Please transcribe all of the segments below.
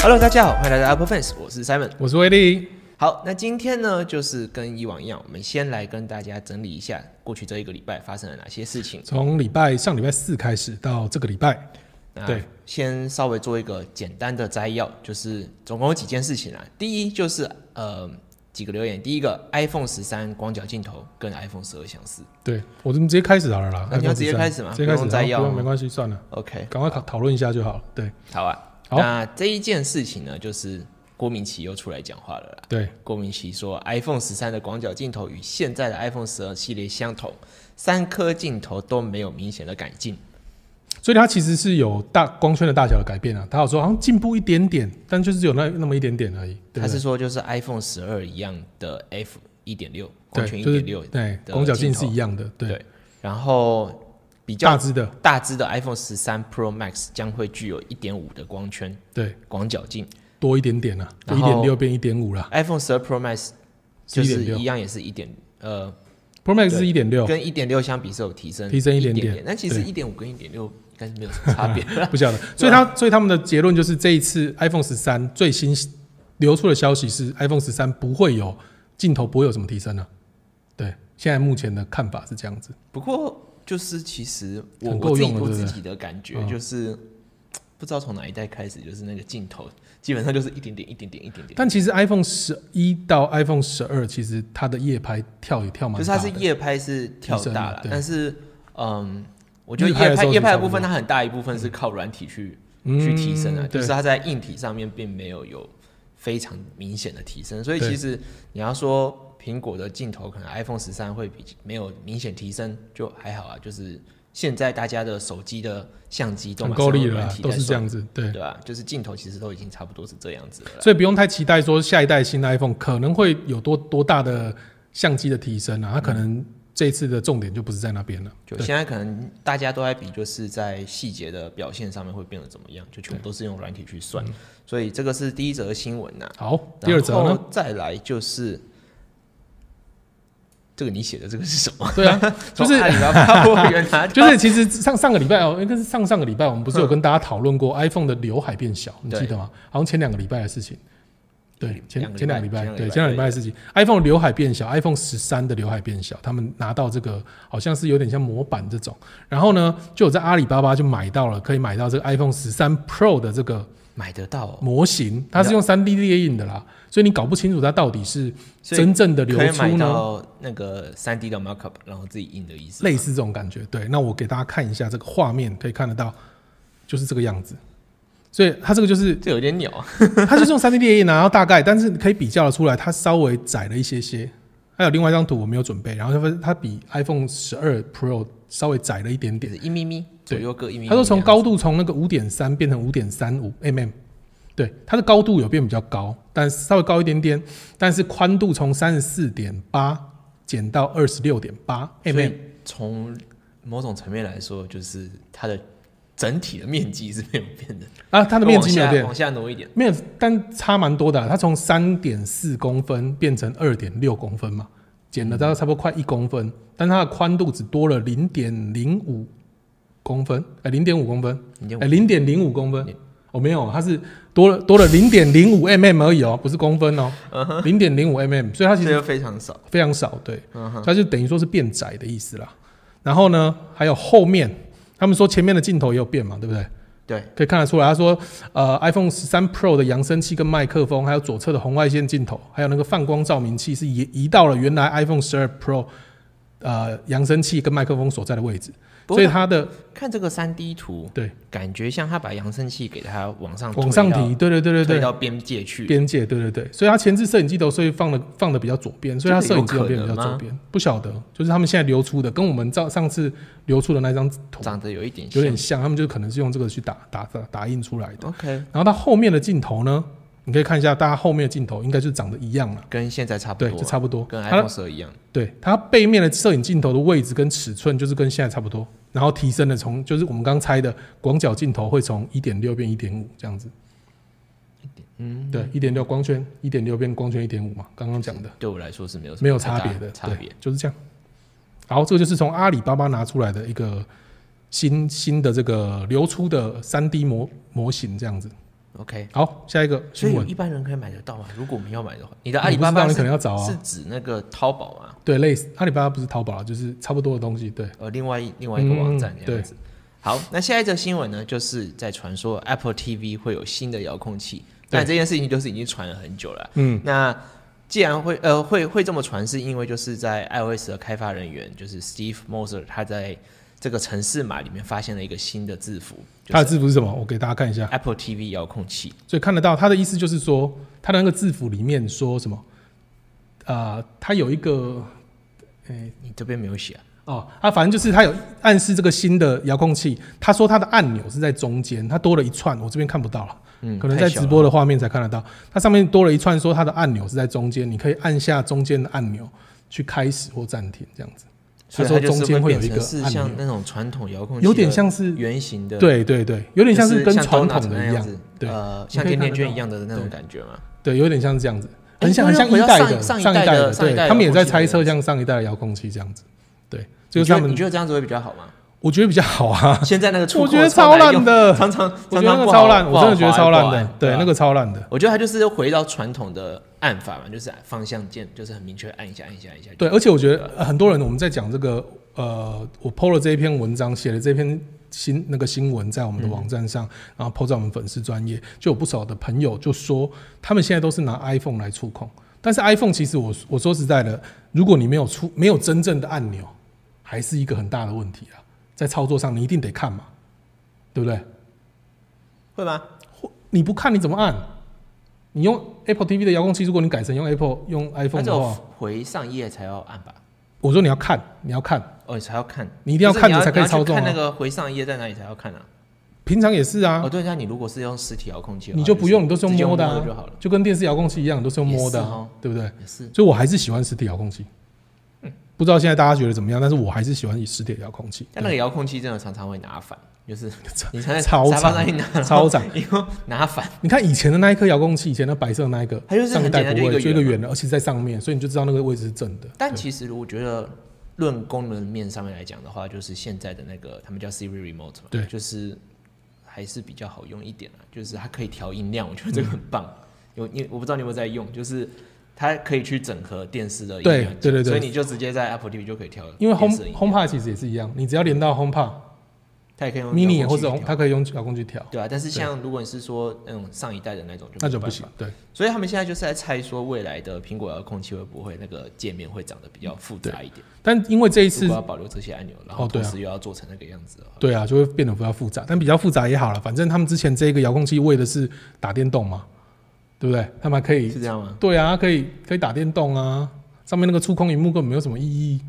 Hello，大家好，欢迎来到 Apple Fans，我是 Simon。我是威力。好，那今天呢，就是跟以往一样，我们先来跟大家整理一下过去这一个礼拜发生了哪些事情。从礼拜上礼拜四开始到这个礼拜，那对，先稍微做一个简单的摘要，就是总共有几件事情啊。第一就是呃几个留言，第一个 iPhone 十三广角镜头跟 iPhone 十二相似。对我们直接开始好了啦。那你要直接13开始吗直接开始，摘要没关系，算了，OK，赶快讨讨论一下就好了。对好啊。好那这一件事情呢，就是郭明奇又出来讲话了啦。对，郭明奇说，iPhone 十三的广角镜头与现在的 iPhone 十二系列相同，三颗镜头都没有明显的改进。所以它其实是有大光圈的大小的改变啊。他有说好像进步一点点，但就是有那那么一点点而已。他是说，就是 iPhone 十二一样的 f 一点六光圈一点六，对的广角镜是一样的，对对，然后比较大只的，大只的 iPhone 十三 Pro Max 将会具有一点五的光圈对，广角镜。多一点点啊，一点六变一点五啦。，iPhone 十二 Pro Max 就是一样，也是一点呃，Pro Max 是一点六，跟一点六相比是有提升提升一一点点。但其实一点五跟一点六应该是没有什么差别。不晓得。所以他所以他们的结论就是这一次 iPhone 十三最新流出的消息是 iPhone 十三不会有镜头不会有什么提升了、对，现在目前的看法是这样子。不过就是其实我我自己我自己的感觉嗯。就是。不知道从哪一代开始，就是那个镜头基本上就是一点点、一点点、一点点，但其实 iPhone 十一到 iPhone 十二，其实它的夜拍跳也跳蛮就是。它是夜拍是跳大了，但是嗯，我觉得夜拍夜拍的部分，它很大一部分是靠软体去、嗯去提升的，就是它在硬体上面并没有有非常明显的提升，所以其实你要说苹果的镜头可能 iPhone 十三会比没有明显提升，就还好啊，就是现在大家的手机的相机都很马上有够力了都是这样子。对，对吧、就是镜头其实都已经差不多是这样子了。所以不用太期待说下一代新的 iPhone 可能会有多多大的相机的提升啊，它可能这一次的重点就不是在那边了。就现在可能大家都在比，就是在细节的表现上面会变得怎么样，就全部都是用软体去算。所以这个是第一则新闻呐、好，第二则呢？再来就是这个你写的这个是什么？对啊，就是 就是其实上上个礼拜哦，应该是上上个礼拜，我们不是有跟大家讨论过 iPhone 的刘海变小，你记得吗？好像前两个礼拜的事情。对，前两个礼拜前两个礼拜，前两个礼拜对，前两个礼拜的事情，iPhone 刘海变小，iPhone 十三的刘海变小，他们拿到这个好像是有点像模板这种，然后呢，就有在阿里巴巴就买到了，可以买到这个 iPhone 十三 Pro 的这个买得到、哦，模型，它是用三 D 列印的啦，所以你搞不清楚它到底是真正的流可以买出呢，到那个三 D 的 markup，然后自己印的意思吗。类似这种感觉。对，那我给大家看一下这个画面，可以看得到，就是这个样子。所以它这个就是这有点鸟啊，它就是用三 D 列印啊，然后大概，但是可以比较的出来，它稍微窄了一些些。还有另外一张图我没有准备，然后它它比 iPhone 十二 Pro 稍微窄了一点点。一咪咪左对右各一咪咪。它说从高度从那个五点三变成五点三五 mm，对，它的高度有变比较高，但稍微高一点点，但是宽度从三十四点八减到二十六点八所 mm，以从某种层面来说，就是它的整体的面积是没有变的，啊，它的面积没有变，往下往下挪一点。没有，但差蛮多的啊、它从三点四公分变成二点六公分嘛，减了大概差不多快一公分，但它的宽度只多了零点零五公分，哎、零点五公分，哎，零点零五公分。零。哦，没有，它是多了多了零点零五 mm 而已哦，不是公分哦，嗯零点零五 mm，所以它其实非常少。非常少，对，它就等于说是变窄的意思啦。然后呢，还有后面，他们说前面的镜头也有变嘛，对不对？对，可以看得出来，他说，呃，iPhone 十三 Pro 的扬声器跟麦克风，还有左侧的红外线镜头，还有那个泛光照明器是移移到了原来 iPhone 十二 Pro 呃扬声器跟麦克风所在的位置，所以它的看这个三 D 图，对。感觉像他把扬声器给它往上往上提，对对对对对，推到边界去。边界，对对对，所以它前置摄影机头所以放的放的比较左边，所以它摄影机头变比较左边，不晓得，就是他们现在流出的，跟我们照上次流出的那张图长得有一点有点像，他们就可能是用这个去打打打打印出来的。OK，然后它后面的镜头呢，你可以看一下，大家后面的镜头应该就长得一样了，跟现在差不多对，多，就差不多。跟它 iPhone 十二一样。对它背面的摄影镜头的位置跟尺寸就是跟现在差不多，然后提升了从就是我们刚猜的广角镜头会从一点六变一点五这样子。嗯，对，一点六光圈，一点六变光圈一点五嘛，刚刚讲的对我来说是没有没有差别的，差别。就是这样。好，这个就是从阿里巴巴拿出来的一个新新的这个流出的三 D 模模型这样子。OK，好，下一个所以一般人可以买得到吗？如果我们要买的话，你的阿你不知道你里巴巴是可能要找啊是指那个淘宝吗？对，类似阿里巴巴不是淘宝啊，就是差不多的东西，对，呃，另外一另外一个网站嗯这样子。好，那下一则新闻呢，就是在传说 Apple TV 会有新的遥控器，但这件事情就是已经传了很久了。嗯，那既然会呃会会这么传，是因为就是在 iOS 的开发人员就是 Steve Moser 他在这个城市码里面发现了一个新的字符，它的字符是什么？我给大家看一下，Apple TV 遥控器。所以看得到它的意思就是说，它的那个字符里面说什么？啊，它有一个，哎、你这边没有写啊？哦，啊反正就是它有暗示这个新的遥控器，他说它的按钮是在中间，它多了一串，我这边看不到了。嗯，可能在直播的画面才看得到，它上面多了一串说它的按钮是在中间，你可以按下中间的按钮去开始或暂停这样子。他说所以它中间会有一个是像那种传统遥控器，有点像是圆形的，，对对对，有点像是跟传统的一样，子，对呃，像甜甜圈一样的那种感觉嘛。对，有点像是这样子，哎很像很像一代的上上一代的对他们也在猜测像上一代的遥控器这样子，对，就是他们你觉得这样子会比较好吗？我觉得比较好啊，现在那个我觉得超烂的常常我觉得那个超烂，我真的觉得超烂的对，啊那个超烂的。我觉得它就是回到传统的按法嘛，就是方向键，就是很明确按一下按一下按一下。对，而且我觉得呃很多人我们在讲这个，呃，我 PO 了这一篇文章，写了这篇新那个新闻在我们的网站上，然后 PO 在我们粉丝专业，就有不少的朋友就说，他们现在都是拿 iPhone 来触控，但是 iPhone 其实我我说实在的，如果你没有出没有真正的按钮，还是一个很大的问题啊，在操作上你一定得看嘛，对不对？会吗？你不看你怎么按？你用 Apple TV 的遥控器，如果你改成用 Apple 用 iPhone 的话，回上页才要按吧？我说你要看，你要看，哦，你才要看，你一定要看着才可以操作啊看那个回上一页在哪里才要看啊？平常也是啊，哦，对，那你如果是用实体遥控器，你就不用，你都是用摸的、就好了。就跟电视遥控器一样，都是用摸的、啊哦，对不对？也是，所以我还是喜欢实体遥控器。不知道现在大家觉得怎么样，但是我还是喜欢以实体遥控器。但那个遥控器真的常常会拿反，就是你常在超长超长，以后拿反，你看以前的那一颗遥控器，以前的白色的那一个，它就是上一代很简单就一个不会，就一个圆嘛圆的，而且在上面，所以你就知道那个位置是正的。但其实我觉得，论功能面上面来讲的话，就是现在的那个他们叫 Siri Remote 嘛，对就是还是比较好用一点啊，就是它可以调音量，我觉得这个很棒。有你我不知道你有没有在用，就是它可以去整合电视的音对量对对对所以你就直接在 Apple TV 就可以调因为电 Home HomePod 其实也是一样，你只要连到 HomePod 它也可以用 Mini 或者它可以用遥控器调，对啊，但是像如果你是说那种上一代的那种，就那就不。行对，所以他们现在就是在猜说，未来的苹果遥控器会不会那个界面会长得比较复杂一点？但因为这一次如果要保留这些按钮，然后同时又要做成那个样子对啊，就会变得比较复杂，但比较复杂也好了，反正他们之前这个遥控器为的是打电动嘛，对不对？他们还可以是这样吗？对啊，可以可以打电动啊，上面那个触控荧幕根本没有什么意义。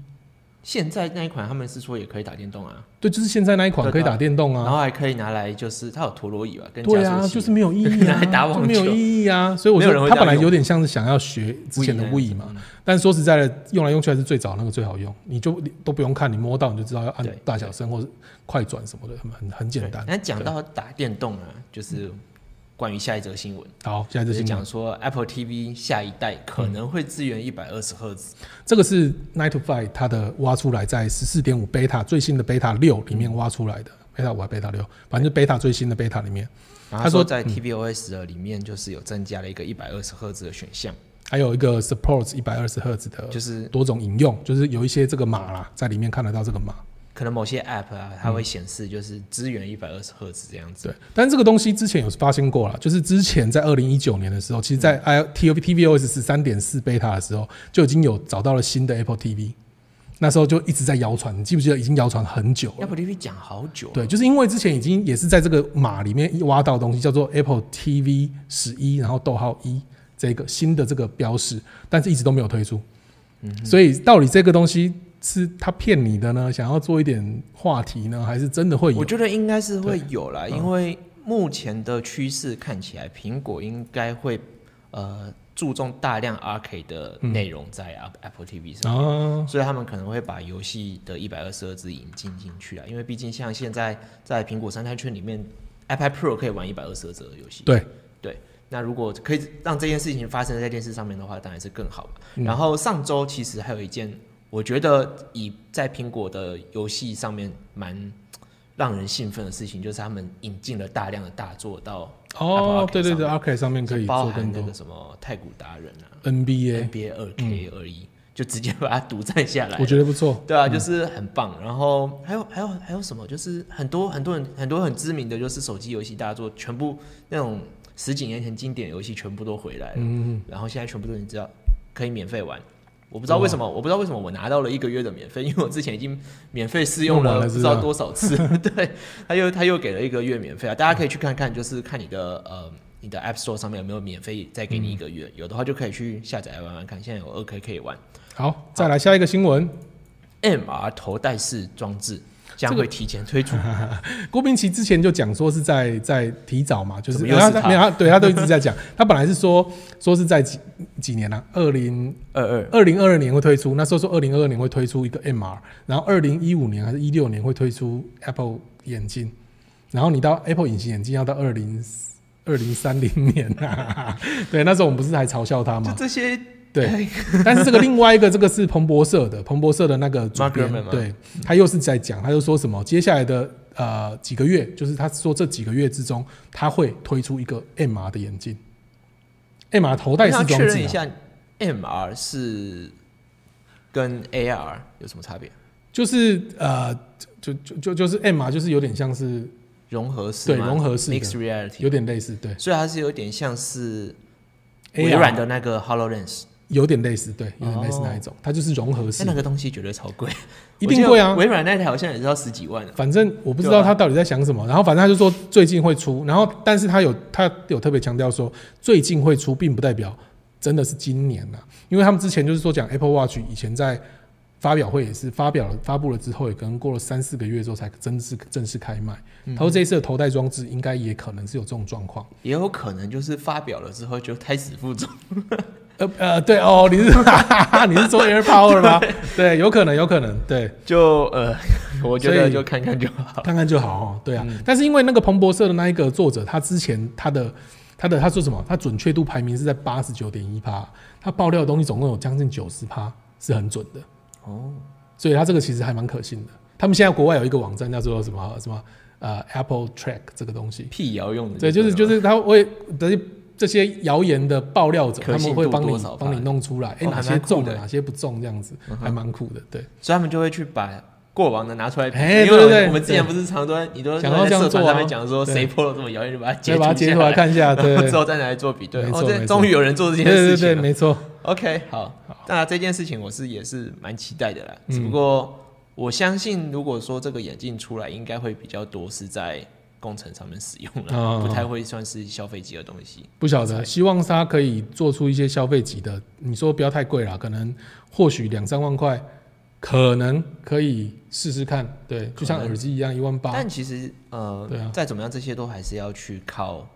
现在那一款他们是说也可以打电动啊，对，就是现在那一款可以打电动啊。然后还可以拿来就是它有陀螺仪吧，跟对啊，就是没有意义拿啊，来打网球没有意义啊。所以我说他本来有点像是想要学之前的 Wii 嘛，嗯。但说实在的，用来用去还是最早那个最好用，你就你都不用看，你摸到你就知道要按大小声或者快转什么的，很很很简单。那讲到打电动啊，就是关于下一则新闻，好，下一则新闻。讲说 Apple TV 下一代可能会支援一百二十赫兹，这个是 Nine to Five 它的挖出来，在十四点五 Beta 最新的 Beta 六里面挖出来的，Beta 五还 Beta 六，反正就 Beta 最新的 Beta 里面，他说在 tvOS 的里面就是有增加了一个一百二十赫兹的选项，还有一个 Supports 一百二十赫兹的就是多种引用，就是有一些这个码啦，在里面看得到这个码。可能某些 App 啊，它会显示就是支援一百二十赫兹这样子。对，但是这个东西之前有发现过了，就是之前在二零一九年的时候，其实，在嗯 i T tvOS 十三点四 beta 的时候，就已经有找到了新的 Apple TV，那时候就一直在谣传，你记不记得已经谣传很久了？Apple TV 讲好久，对，就是因为之前已经也是在这个码里面挖到的东西，叫做 Apple TV 十一，然后逗号一这个新的这个标识，但是一直都没有推出。嗯所以到底这个东西是他骗你的呢？想要做一点话题呢，还是真的会有我？觉得应该是会有啦，嗯因为目前的趋势看起来，苹果应该会呃注重大量 Arcade 的内容在 App- Apple TV 上所以他们可能会把游戏的一百二十二支引进进去啊，因为毕竟像现在在苹果生态圈里面，iPad Pro 可以玩一百二十赫兹的游戏。对，那如果可以让这件事情发生在电视上面的话，当然是更好嘛。嗯然后上周其实还有一件，我觉得以在苹果的游戏上面蛮让人兴奋的事情，就是他们引进了大量的大作到哦对对对上，Arcade 上面可以包含那个什么太古达人啊、NBA，NBA 二 K 而已，就直接把它独占下来我。觉得不错。对啊，就是很棒。然后还有还有还有什么？就是很多很多人很多很知名的就是手机游戏大作，全部那种十几年前经典游戏全部都回来了。嗯，然后现在全部都你知道可以免费玩。我不知道为什么，我不知道为什么我拿到了一个月的免费，因为我之前已经免费试用了不知道多少次。对，他又他又给了一个月免费啊，大家可以去看看，就是看你的呃你的 App Store 上面有没有免费再给你一个月，有的话就可以去下载来玩玩看。现在有二 K 可以玩好，再来下一个新闻。，MR 头戴式装置将这个会提前推出。郭明奇之前就讲说是在在提早嘛，就是他他？没有他对他都一直在讲，他本来是说说是在几几年啊，二零二二。二零二二年会推出，那时候说二零二二年会推出一个 MR，然后二零一五年还是一六年会推出 Apple 眼镜，然后你到 Apple 隐形眼镜要到二零二零三零年啊，对，那时候我们不是还嘲笑他就吗？这些对，但是这个另外一个，这个是彭博社的，彭博社的那个主编对他又是在讲，他就说什么接下来的呃几个月，就是他说这几个月之中，他会推出一个 MR 的眼镜，MR 头戴式装置、啊，确认一下，MR 是跟 AR 有什么差别？就是呃，就就就就是 MR 就是有点像是融合式对融合式 mixed reality，有点类似，对。所以它是有点像是微软的那个 Hololens，有点类似，对，有点类似哦那一种，它就是融合式那，那个东西绝对超贵，一定贵啊。微软那台好像也是要十几万呢。反正我不知道他到底在想什么，然后反正他就说最近会出，然后但是他有他有特别强调说最近会出，并不代表真的是今年呐、因为他们之前就是说讲 Apple Watch 以前在发表会也是发表了发布了之后，也可能过了三四个月之后才正式正式开卖。嗯。他说这一次的头戴装置应该也可能是有这种状况。也有可能就是发表了之后就胎死腹中，呃呃，对哦，你是 你是说 Air Power 吗？对，有可能，有可能，对。就呃，我觉得就看看就好。看看就好哦。对啊，嗯但是因为那个彭博社的那一个作者，他之前他的他的他说什么？他准确度排名是在八十九点一趴，他爆料的东西总共有将近九十趴，是很准的。哦，所以他这个其实还蛮可信的。他们现在国外有一个网站叫做什么什么呃 Apple Track 这个东西，辟谣用的，对，就是就是是他会这些这些谣言的爆料者，他们会帮你帮你弄出来，哎、哪些中的哪些不中，这样子、还蛮酷的。对，所以他们就会去把过往的拿出来比，哎因为对对对我们之前不是常多你都想要在社团这样做啊上面讲说谁破了这么谣言，就把它截再把它截图来看一下，对之后再拿来做比对。哦，这终于有人做这件对对对，事情了。没错。OK，好，那这件事情我是也是蛮期待的啦。嗯只不过我相信，如果说这个眼镜出来，应该会比较多是在工程上面使用了，哦不太会算是消费级的东西。不晓得，希望它可以做出一些消费级的。你说不要太贵啦，可能或许两三万块，可能可以试试看。对，就像耳机一样，一万八。但其实呃，对啊再怎么样，这些都还是要去靠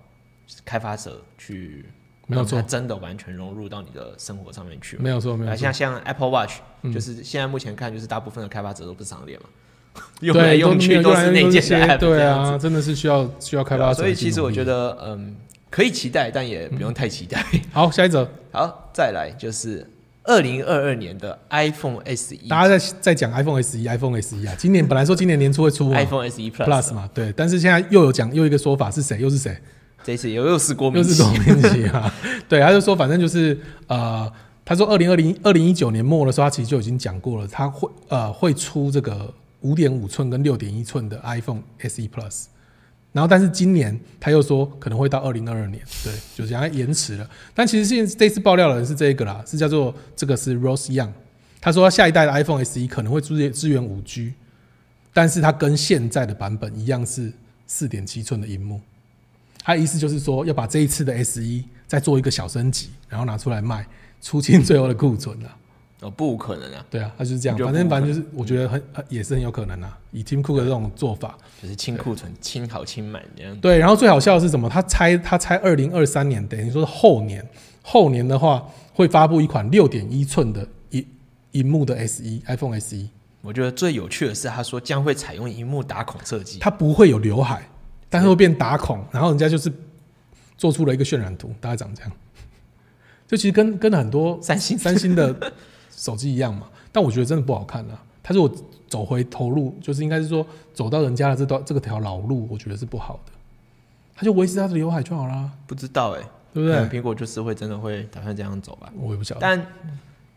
开发者去没有错它真的完全融入到你的生活上面去嘛。没有错，没有错啊像。像 Apple Watch，、嗯就是现在目前看，就是大部分的开发者都不是商店嘛，用来对，用去都是内建的些 app，对啊，真的是需要需要开发者。所以其实我觉，得，嗯，可以期待，但也不用太期待。好，下一则，好，再来就是二零二二年的 iPhone SE、大家在在讲 iPhone SE、iPhone SE 啊，今年本来说今年年初会出 iPhone SE Plus, Plus 嘛，对，但是现在又有讲又一个说法是谁？又是谁？这次又又是郭明又是奇郭明奇啊，对，他就说反正就是呃，他说二零二零二零一九年末的时候，他其实就已经讲过了，他会呃会出这个五点五寸跟六点一寸的 iPhone SE Plus，然后但是今年他又说可能会到二零二二年，对，就这样延迟了。但其实现这次爆料的人是这个啦，是叫做这个是 Rose Young，他说下一代的 iPhone SE 可能会支支援五 G，但是它跟现在的版本一样是四点七寸的荧幕。他意思就是说，要把这一次的 S 一再做一个小升级，然后拿出来卖，出清最后的库存了。哦，不可能啊，对啊，他就是这样。反正反正就是，我觉得很很也是很有可能啊。以 Tim Cook 的这种做法，就是清库存、清好清满这样。对。然后最好笑的是什么？他猜他猜二零二三年，等于说是后年，后年的话会发布一款六点一寸的荧荧幕的 S 一 iPhone S 一，我觉得最有趣的是，他说将会采用荧幕打孔设计。它不会有刘海，但是会变打孔，然后人家就是做出了一个渲染图，大概长这样。就其实跟跟很多三星三星的手机一样嘛，但我觉得真的不好看啊，他如果走回头路，就是应该是说走到人家的这段这个条老路，我觉得是不好的。他就维持他的刘海就好啦，不知道哎、对不对？苹果就是会真的会打算这样走吧。我也不晓得。但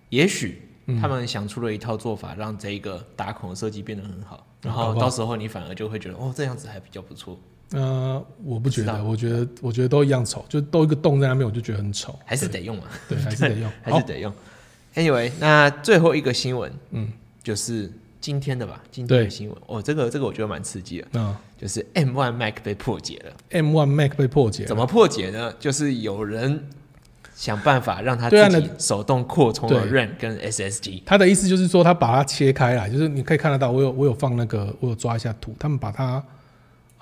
也许嗯他们想出了一套做法，让这一个打孔的设计变得很好，然后到时候你反而就会觉得，哦，这样子还比较不错，呃，我不觉得，我觉得我觉得都一样丑，就都一个洞在那边，我就觉得很丑。还是得用嘛，对，还是得用。还是，得用。Anyway，那最后一个新闻嗯，就是今天的吧，今天的新闻。哦，这个这个我觉得蛮刺激的，嗯就是 M1 Mac 被破解了。M1 Mac 被破解了，怎么破解呢？就是有人想办法让它对啊自己手动扩充了 RAM 跟 SSD。他的意思就是说，他把它切开来，就是你可以看得到，我有我有放那个，我有抓一下图，他们把它，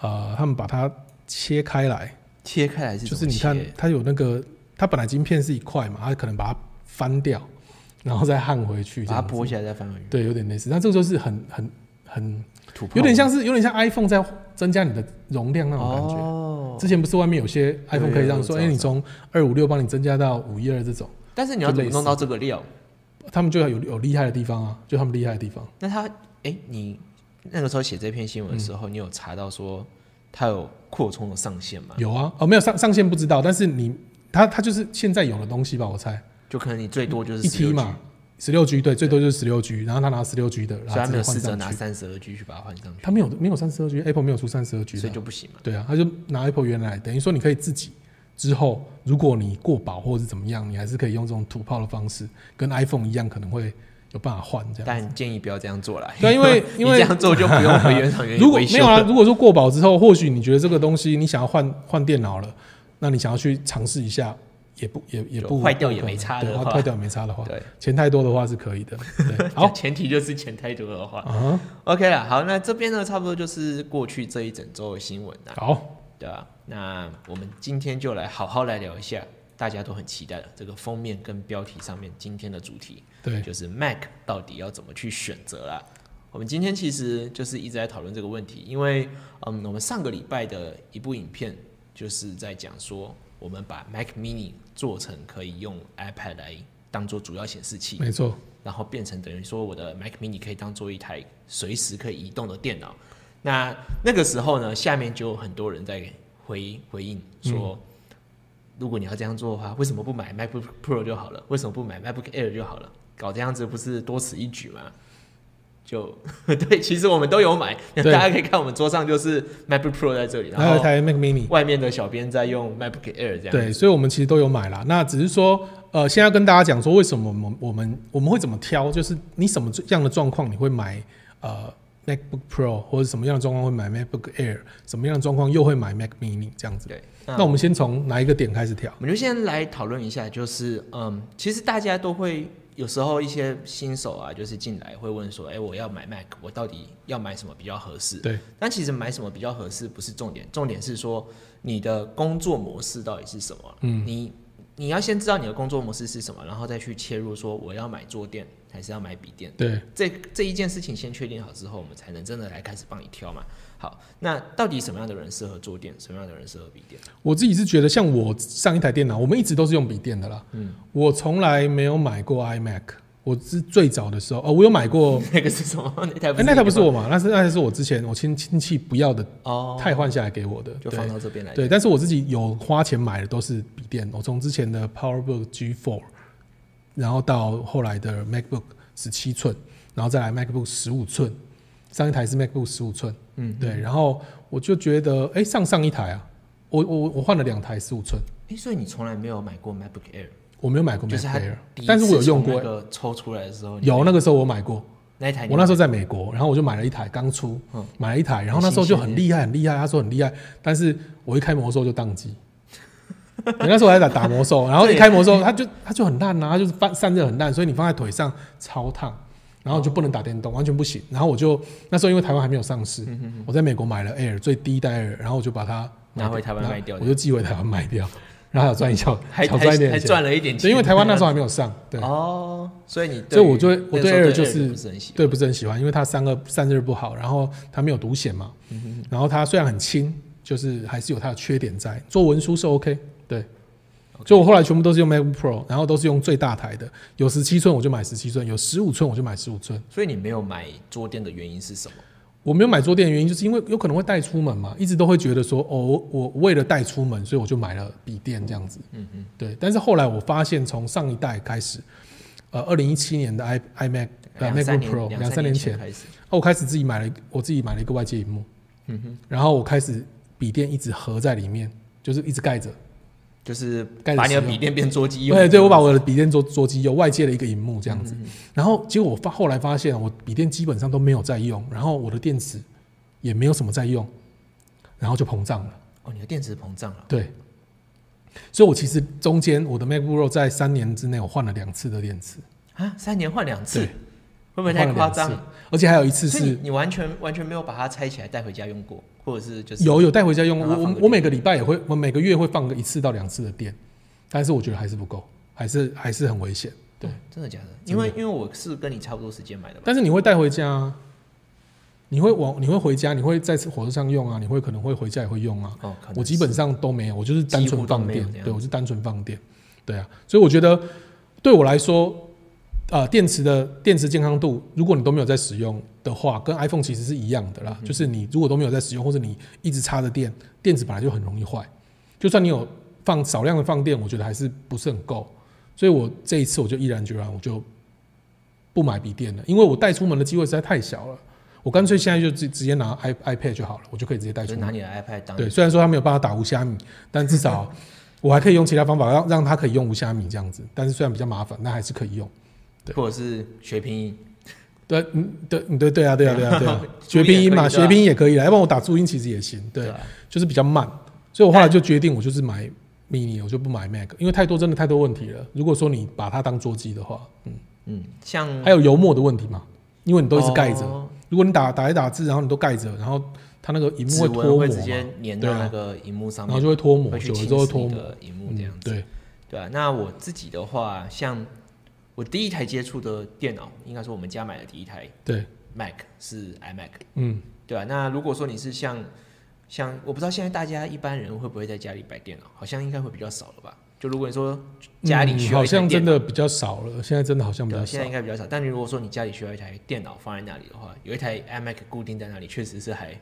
呃，他们把它切开来，切开来是就是你看它有那个，它本来晶片是一块嘛，它可能把它翻掉，然后再焊回去，把它剥下来再放回去，对，有点类似。那这个就是很很很有点像是有点像 iPhone 在增加你的容量那种感觉。哦。之前不是外面有些 iPhone 可以让说，哎、你从二五六帮你增加到五一二这种，但是你要怎么弄到这个料？他们就要有有厉害的地方啊，就他们厉害的地方。那他哎、你那个时候写这篇新闻的时候，你有查到说它有扩充的上限吗？有啊，哦，没有上上限不知道，但是你它它就是现在有的东西吧，我猜就可能你最多就是一16 T 嘛，十六 G 对，最多就是十六 G，然后他拿十六 G 的，然后他没有试着拿。三十二 G 去把它换上去，他没有没有三十二 G，Apple 没有出三十二 G 的所以，就不行嘛。对啊，他就拿 Apple 原来，等于说你可以自己之后，如果你过保或者是怎么样，你还是可以用这种土炮的方式，跟 iPhone 一样，可能会有办法换这样。但建议不要这样做啦，对啊因为 因为这样做就不用回原厂原如果没有啊，如果说过保之后，或许你觉得这个东西你想要换换电脑了，那你想要去尝试一下，也不也也不坏掉也没差的话对坏掉也没差的话，对，钱太多的话是可以的。对，好。前提就是钱太多的话。，OK 了，好，那这边呢，差不多就是过去这一整周的新闻啦，好，对吧、那我们今天就来好好来聊一下大家都很期待的这个封面跟标题上面今天的主题，对，就是 Mac 到底要怎么去选择啦。我们今天其实就是一直在讨论这个问题，因为嗯，我们上个礼拜的一部影片就是在讲说，我们把 Mac Mini 做成可以用 iPad 来当做主要显示器，没错，然后变成等于说我的 Mac Mini 可以当做一台随时可以移动的电脑。那那个时候呢，下面就有很多人在回回应说，如果你要这样做的话，为什么不买 MacBook Pro 就好了？为什么不买 MacBook Air 就好了？搞这样子不是多此一举吗？就 对，其实我们都有买，大家可以看我们桌上就是 MacBook Pro 在这里，然后还有一台 Mac Mini，外面的小编在用 MacBook Air 这样。对，所以我们其实都有买啦。那只是说，呃，现在跟大家讲说，为什么我们我们我们会怎么挑，就是你什么样的状况你会买呃 MacBook Pro，或者什么样的状况会买 MacBook Air，什么样的状况又会买 Mac Mini 这样子。对，那我们先从哪一个点开始挑？我们就先来讨论一下，就是嗯，其实大家都会有时候一些新手啊，就是进来会问说，哎、我要买 Mac，我到底要买什么比较合适？对，但其实买什么比较合适不是重点，重点是说你的工作模式到底是什么？嗯，你你要先知道你的工作模式是什么，然后再去切入说我要买桌垫还是要买笔电。对，这这一件事情先确定好之后，我们才能真的来开始帮你挑嘛。好，那到底什么样的人适合桌垫，什么样的人适合笔电？我自己是觉得，像我上一台电脑，我们一直都是用笔电的啦。嗯，我从来没有买过 iMac。我是最早的时候，哦，我有买过，那个是什么？那台不哎、是、那台不是我嘛？那是那台是我之前我亲亲戚不要的，哦，太换下来给我的，就放到这边来。对，但是我自己有花钱买的都是笔电，我从之前的 PowerBook G4，然后到后来的 MacBook 十七寸，然后再来 MacBook 十五寸，上一台是 MacBook 十五寸，嗯，对，然后我就觉得，哎、上上一台啊，我我我换了两台十五寸，哎、所以你从来没有买过 MacBook Air，我没有买过 MacBook Air，但是我有用过，那个抽出来的时候，有那个时候我买过，那一台我那时候在美国，然后我就买了一台，刚出，嗯。买了一台，然后那时候就很厉害，很厉害。他说很厉害，但是我一开魔兽就宕机。你 那时候还在打打魔兽，然后一开魔兽，它就它就很烂啊，它就是散散热很烂，所以你放在腿上超烫，然后就不能打电动，完全不行。然后我就那时候因为台湾还没有上市，我在美国买了 Air 最低代 Air，然后我就把它拿回台湾卖掉我就寄回台湾卖掉，然后还有赚一小 还小赚一点还。赚了一点钱，因为台湾那时候还没有上，对，哦，所以你对所以我就我对 Air 就是对，不是很喜欢，因为它散热散热不好，然后它没有独显嘛，然后它虽然很轻，就是还是有它的缺点在。做文书是 OK，对，所以我后来全部都是用 MacBook Pro，然后都是用最大台的，有十七寸我就买十七寸，有十五寸我就买十五寸。所以你没有买桌垫的原因是什么？我没有买桌垫的原因，就是因为有可能会带出门嘛，一直都会觉得说，哦，我我为了带出门，所以我就买了笔垫这样子。嗯嗯，对，但是后来我发现，从上一代开始，呃，二零一七年的 i iMac 呃 MacBook Pro 两三年前，开始，哦，我开始自己买了一，我自己买了一个外接屏幕，嗯哼，然后我开始笔电一直合在里面，就是一直盖着。就是把你的笔电变桌机用。对对，我把我的笔电做桌机用外接了一个荧幕这样子，嗯。然后结果我发后来发现，我笔电基本上都没有在用，然后我的电池也没有什么在用，然后就膨胀了。哦，你的电池膨胀了。对，所以我其实中间我的 MacBook Pro 在三年之内我换了两次的电池，啊，三年换两次？对，会不会太夸张？而且还有一次是你你完全完全没有把它拆起来带回家用过，或者是就是有有带回家用，我让它放个我我每个礼拜也会，我每个月会放个一次到两次的电，但是我觉得还是不够，还是还是很危险。对，真的假的？因为因为我是跟你差不多时间买的吧？但是你会带回家啊，你会往你会回家，你会在火车上用啊，你会可能会回家也会用啊。哦，我基本上都没有，我就是单纯放电对我是单纯放电，对啊，所以我觉得对我来说，呃，电池的电池健康度，如果你都没有在使用的话，跟 iPhone 其实是一样的啦，嗯就是你如果都没有在使用，或者你一直插着电，电池本来就很容易坏，就算你有放少量的放电，我觉得还是不是很够，所以我这一次我就毅然决然，我就不买笔电了，因为我带出门的机会实在太小了。我干脆现在就直直接拿 i iPad 就好了，我就可以直接带出门。就拿你的 iPad 当对，虽然说它没有办法打无虾米，但至少我还可以用其他方法让让它可以用无虾米这样子。但是虽然比较麻烦，但还是可以用。对。或者是学拼音，对，嗯，对，嗯对，对啊，对啊，对啊，对啊，学拼音嘛，学拼音也可以来，要不然我打注音其实也行。对，啊，就是比较慢，所以我后来就决定，我就是买 mini，我就不买 Mac，因为太多真的太多问题了。如果说你把它当桌机的话，嗯，嗯，像还有油墨的问题嘛，因为你都一直盖着。哦。如果你打打一打字，然后你都盖着，然后它那个荧幕指会脱膜嘛，纹会直接粘到那个荧幕上面然后，就会脱膜，久了之后会脱膜。的荧幕这样子。对，对啊，那我自己的话，像我第一台接触的电脑，应该说我们家买的第一台对，Mac 是 iMac，嗯，对啊，那如果说你是像像我不知道现在大家一般人会不会在家里摆电脑，好像应该会比较少了吧？就如果你说家里嗯需要好像真的比较少了，现在真的好像比较少现在应。该比较少。但你如果说你家里需要一台电脑放在那里的话，有一台 iMac 固定在那里，确实是还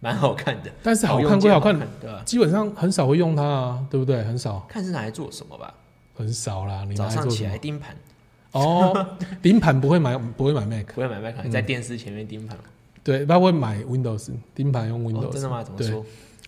蛮好看的。但是好用看归好看，键看，对吧？基本上很少会用它啊，对不对？很少，看是拿来做什么吧？很少啦。你拿早上起？来盯盘，哦，盯盘不会买，不会买 Mac，不会买 Mac，、嗯在电视前面盯盘。对，他会买 Windows，盯盘用哦，Windows。真的吗？怎么对，说？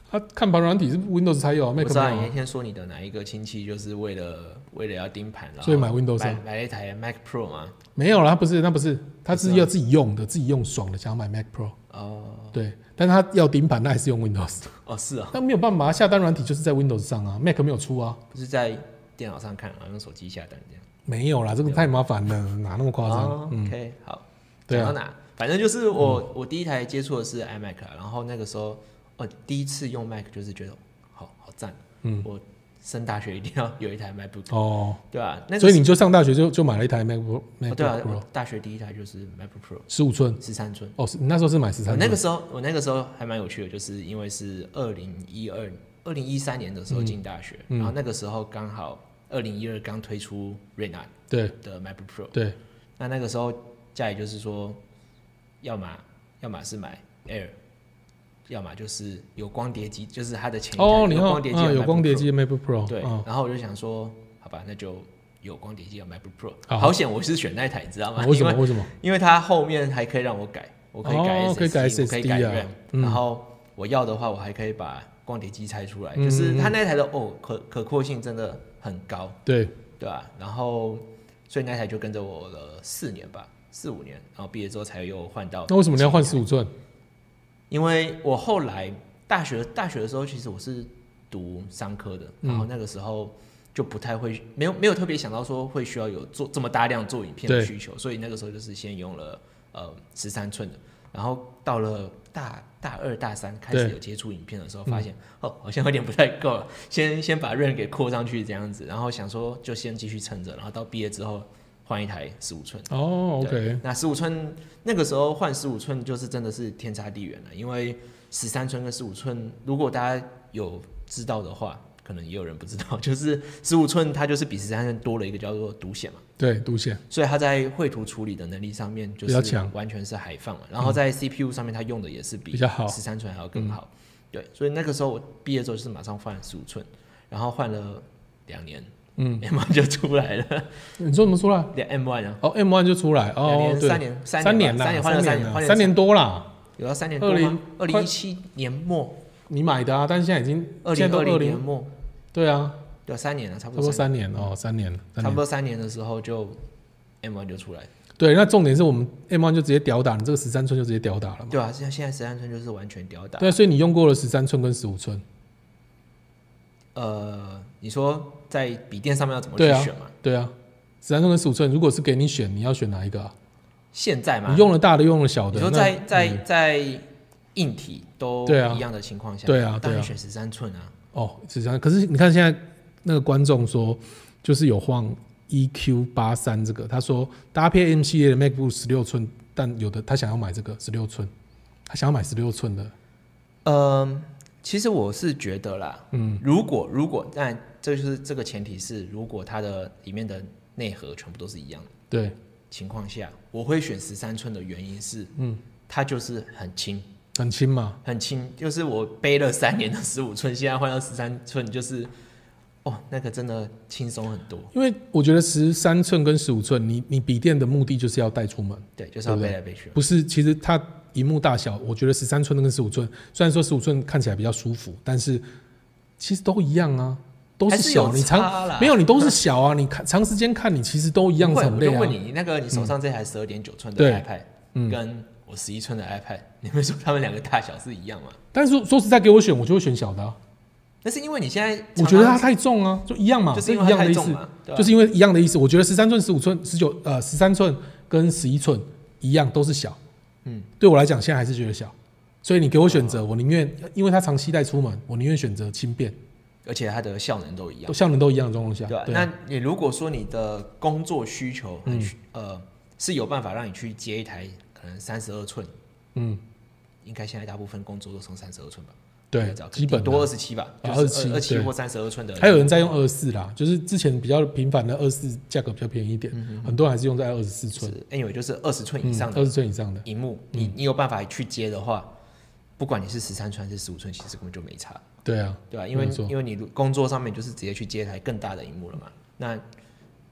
他看盘软体是 Windows 才有啊，Mac 我知道没有啊。你那天说你的哪一个亲戚就是为了为了要盯盘，所以买 Windows 买了一台 Mac Pro 吗？没有啦，他不是，那不是，他是要自己用的，自己用爽的，想要买 Mac Pro。哦对，但他要顶盘，那还是用 Windows。哦是啊，那没有办法，下单软体就是在 Windows 上啊，Mac 没有出啊。不是在电脑上看，然后用手机下单这样。没有啦，这个太麻烦了，哪那么夸张？哦嗯，OK，好，讲到哪？反正就是我、我第一台接触的是 iMac，啊然后那个时候哦第一次用 Mac 就是觉得好好赞，嗯，我升大学一定要有一台 MacBook，哦，对吧、那个所以你就上大学就就买了一台 MacBook 哦 MacBook 对啊，Pro。我大学第一台就是 MacBook Pro 十五寸。十三寸。哦，你那时候是买十三寸。那个时候，我那个时候还蛮有趣的，就是因为是二零一二、二零一三年的时候进大学，嗯。然后那个时候刚好二零一二刚推出 Retina 对。的 MacBook Pro，对，那那个时候家里就是说，要么要么是买 Air，要么就是有光碟机，就是它的前哦，你有光碟机的有光碟机的 MacBook Pro，Pro，对，啊。然后我就想说，好吧，那就有光碟机的 MacBook Pro，好。好险我是选那台，你知道吗？啊为什因为么为什么？因为它后面还可以让我改，我可以改哦 SSD，、可以改我可以改啊 RAM，、嗯。然后我要的话，我还可以把光碟机拆出来，嗯就是它那台的哦可可扩性真的很高，对，对吧、然后所以那台就跟着我了四年吧，四五年，然后毕业之后才又换到。那为什么你要换十五寸？因为我后来大学大学的时候，其实我是读商科的，嗯。然后那个时候就不太会，没有没有特别想到说会需要有做这么大量做影片的需求，所以那个时候就是先用了呃十三寸的，然后到了大大二大三开始有接触影片的时候，发现、哦好像有点不太够了，先先把 RAM 给扩上去这样子，然后想说就先继续撑着，然后到毕业之后换一台十五寸。哦对，OK，那十五寸那个时候换十五寸就是真的是天差地远了，因为十三寸跟十五寸，如果大家有知道的话，可能也有人不知道，就是十五寸它就是比十三寸多了一个叫做独显嘛，对，独显，所以它在绘图处理的能力上面就是比较强。完全是海放了。然后在 CPU 上面它用的也是比比较好。十三寸还要更好。对，所以那个时候我毕业之后就是马上换十五寸，然后换了两年嗯，，M one 就出来了，你说怎么出来？两 M one 啊，哦，M one 就出来，哦，三年三三年啦，三年换了三年三年多啦，有到三年多20吗？二零一七年末，你买的啊，但是现在已经二零二零年，末，对啊，对啊，三年了，差差不多不多三三年哦，三年，三年。差不多三年的时候就 M one 就出来，对，那重点是我们 M one 就直接吊打，你这个十三寸就直接吊打了嘛。对啊，现在现在十三寸就是完全吊打。对啊，所以你用过了十三寸跟十五寸，呃，你说在笔电上面要怎么去对啊选嘛？对啊，十三寸跟十五寸，如果是给你选，你要选哪一个啊？现在嘛，你用了大的，用了小的，你说那在在嗯在硬体都对啊一样的情况下，对啊对啊当然选十三寸啊。哦，是这样。可是你看现在那个观众说，就是有晃 EQ 八三这个，他说搭配 M 系列的 MacBook 十六寸，但有的他想要买这个十六寸，他想要买十六寸的，嗯，其实我是觉得啦，嗯，如果如果，但这就是这个前提是，如果它的里面的内核全部都是一样的对，情况下，我会选十三寸的原因是，嗯，它就是很轻，很轻嘛，很轻，就是我背了三年的十五寸，现在换到十三寸，就是哦，那个真的轻松很多。因为我觉得十三寸跟十五寸，你你笔电的目的就是要带出门，对，就是要背来背去。不是，其实它荧幕大小，我觉得十三寸跟十五寸，虽然说十五寸看起来比较舒服，但是其实都一样啊，都是有小，你长没有你都是小啊，你看长时间看你其实都一样会很累啊我就问。你，你那个你手上这台十二点九寸的 iPad，、嗯跟我十一寸的 iPad，你们说他们两个大小是一样吗？但是说说实在给我选，我就会选小的、啊，那是因为你现在我觉得它太重啊，就一样嘛，就是因为一样的意思，嘛，就是因为一样的意思。我觉得十三寸、十五寸、十九呃十三寸跟十一寸一样都是小，嗯，对我来讲现在还是觉得小，所以你给我选择，我宁愿因为它常期带出门，我宁愿选择轻便，而且它的效能都一样都，效能都一样的状况下，对那你如果说你的工作需求很嗯、呃是有办法让你去接一台可能三十二寸，嗯，应该现在大部分工作都从三十二寸吧，对，基本的。多二十七吧，啊就是27对二七或三十二寸的，还有人在用二十四啦，就是之前比较频繁的二十四，价格比较便宜一点，很多人还是用在二十四寸。是，anyway 就是二十寸以嗯，上的二十寸以上的，荧幕，你你有办法去接的话，不管你是十三寸还是十五寸，其实根本就没差，对啊，对吧、因为因为你工作上面就是直接去接一台更大的荧幕了嘛，那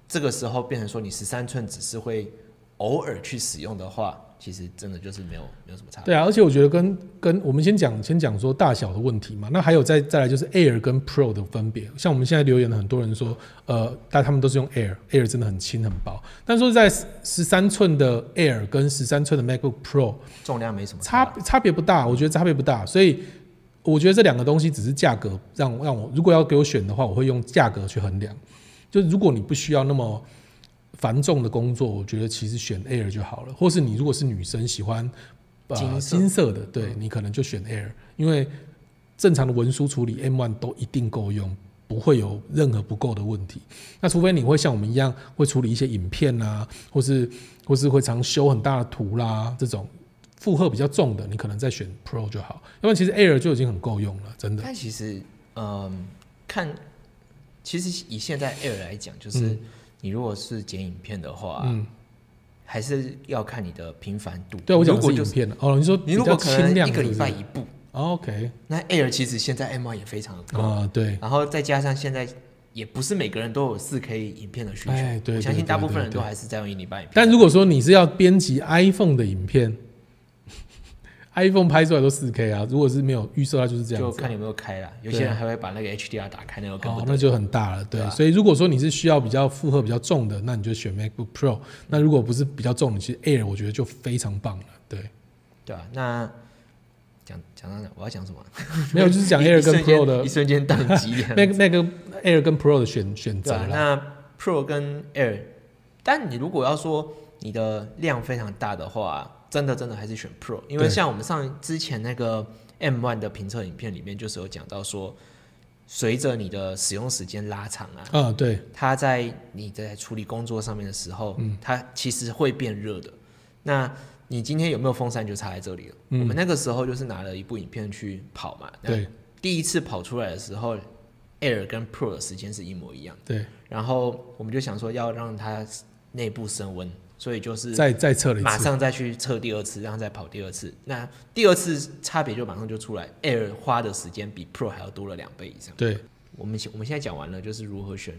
这个时候变成说你十三寸只是会偶尔去使用的话，其实真的就是没有没有什么差。对啊，而且我觉得跟跟我们先讲先讲说大小的问题嘛，那还有再再来就是 Air 跟 Pro 的分别。像我们现在留言的很多人说，呃，但他们都是用 Air，Air 真的很轻很薄。但说在十三寸的 Air 跟十三寸的 MacBook Pro 重量没什么差差别不大，我觉得差别不大，所以我觉得这两个东西只是价格让让我如果要给我选的话，我会用价格去衡量。就如果你不需要那么繁重的工作，我觉得其实选 Air 就好了。或是你如果是女生喜欢呃金色金色的，对你可能就选 Air，因为正常的文书处理 M1 都一定够用。不会有任何不够的问题，那除非你会像我们一样会处理一些影片啊，或是或是会常修很大的图啦，这种负荷比较重的，你可能再选 Pro 就好，要不然其实 Air 就已经很够用了，真的。但其实，嗯，看，其实以现在 Air 来讲，就是嗯你如果是剪影片的话，嗯，还是要看你的频繁度。对我讲的如果就是是影片的哦，你说你如果可能一个礼拜一部，哦，OK。那 Air 其实现在 M R 也非常的高，啊，对，然后再加上现在也不是每个人都有四 K 影片的需求，哎对我相信大部分人都还是在用一零八影片。但如果说你是要编辑 iPhone 的影片，iPhone 拍出来都四 K 啊，如果是没有预设，它就是这样。就看你有没有开啦，有些人还会把那个 HDR 打开，那个更不哦，那就很大了，对。所以如果说你是需要比较负荷比较重的，那你就选 MacBook Pro。那如果不是比较重的，其实 Air 我觉得就非常棒了，对。对啊，那讲讲到哪？我要讲什么？没有，就是讲 Air 跟 Pro 的一瞬间宕机这样 那个那个 Air 跟 Pro 的选选择啊，那 Pro 跟 Air，但你如果要说你的量非常大的话，真的真的还是选 Pro，因为像我们上之前那个 M One 的评测影片里面，就是有讲到说，随着你的使用时间拉长啊，啊，对，它在你在处理工作上面的时候，嗯。它其实会变热的。那你今天有没有风扇就差在这里了。嗯。我们那个时候就是拿了一部影片去跑嘛，对，第一次跑出来的时候 Air 跟 Pro 的时间是一模一样，对，然后我们就想说要让它内部升温，所以就是再再测马上再去测第二次，然后再跑第二次。那第二次差别就马上就出来，Air 花的时间比 Pro 还要多了两倍以上。对，我们我们现在讲完了，就是如何选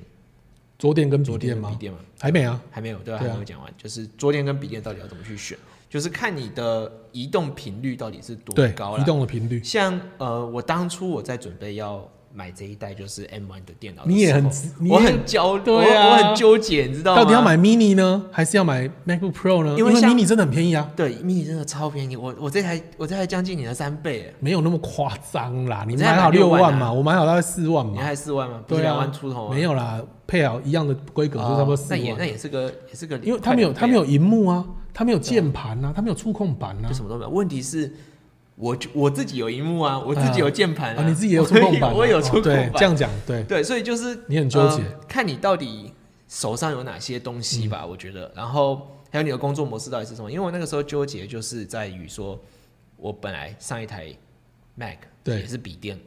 桌垫跟笔桌垫吗？跟笔垫吗，还没啊，还没有，对吧、对啊。还没有讲完，就是桌垫跟笔垫到底要怎么去选，就是看你的移动频率到底是多对高，啦。移动的频率，像呃，我当初我在准备要买这一代就是 M1 的电脑的你也很你也很焦，对啊我我很纠结，你知道吗？到底要买 mini 呢，还是要买 MacBook Pro 呢？因为因为像 mini 真的很便宜啊，对 mini 真的超便宜，我我这台我这台将近你的三倍，没有那么夸张啦。你买好六万嘛，我买好大概四万你嘛，还四万吗？不是对啊两万出头吗？没有啦，配好一样的规格就差不多四哦那也那。也是个也是个，因为它没有它没有有荧幕啊，它没有键盘啊，它没有触控板啊就。什么都没有。问题是，我就我自己有荧幕啊，我自己有键盘啊，你自己也有触控板啊，我也有触控板。这样讲对，对，所以就是你很纠结。呃看你到底手上有哪些东西嗯。吧，我觉得，然后还有你的工作模式到底是什么？因为我那个时候纠结就是在于说，我本来上一台 Mac 对。也是笔电，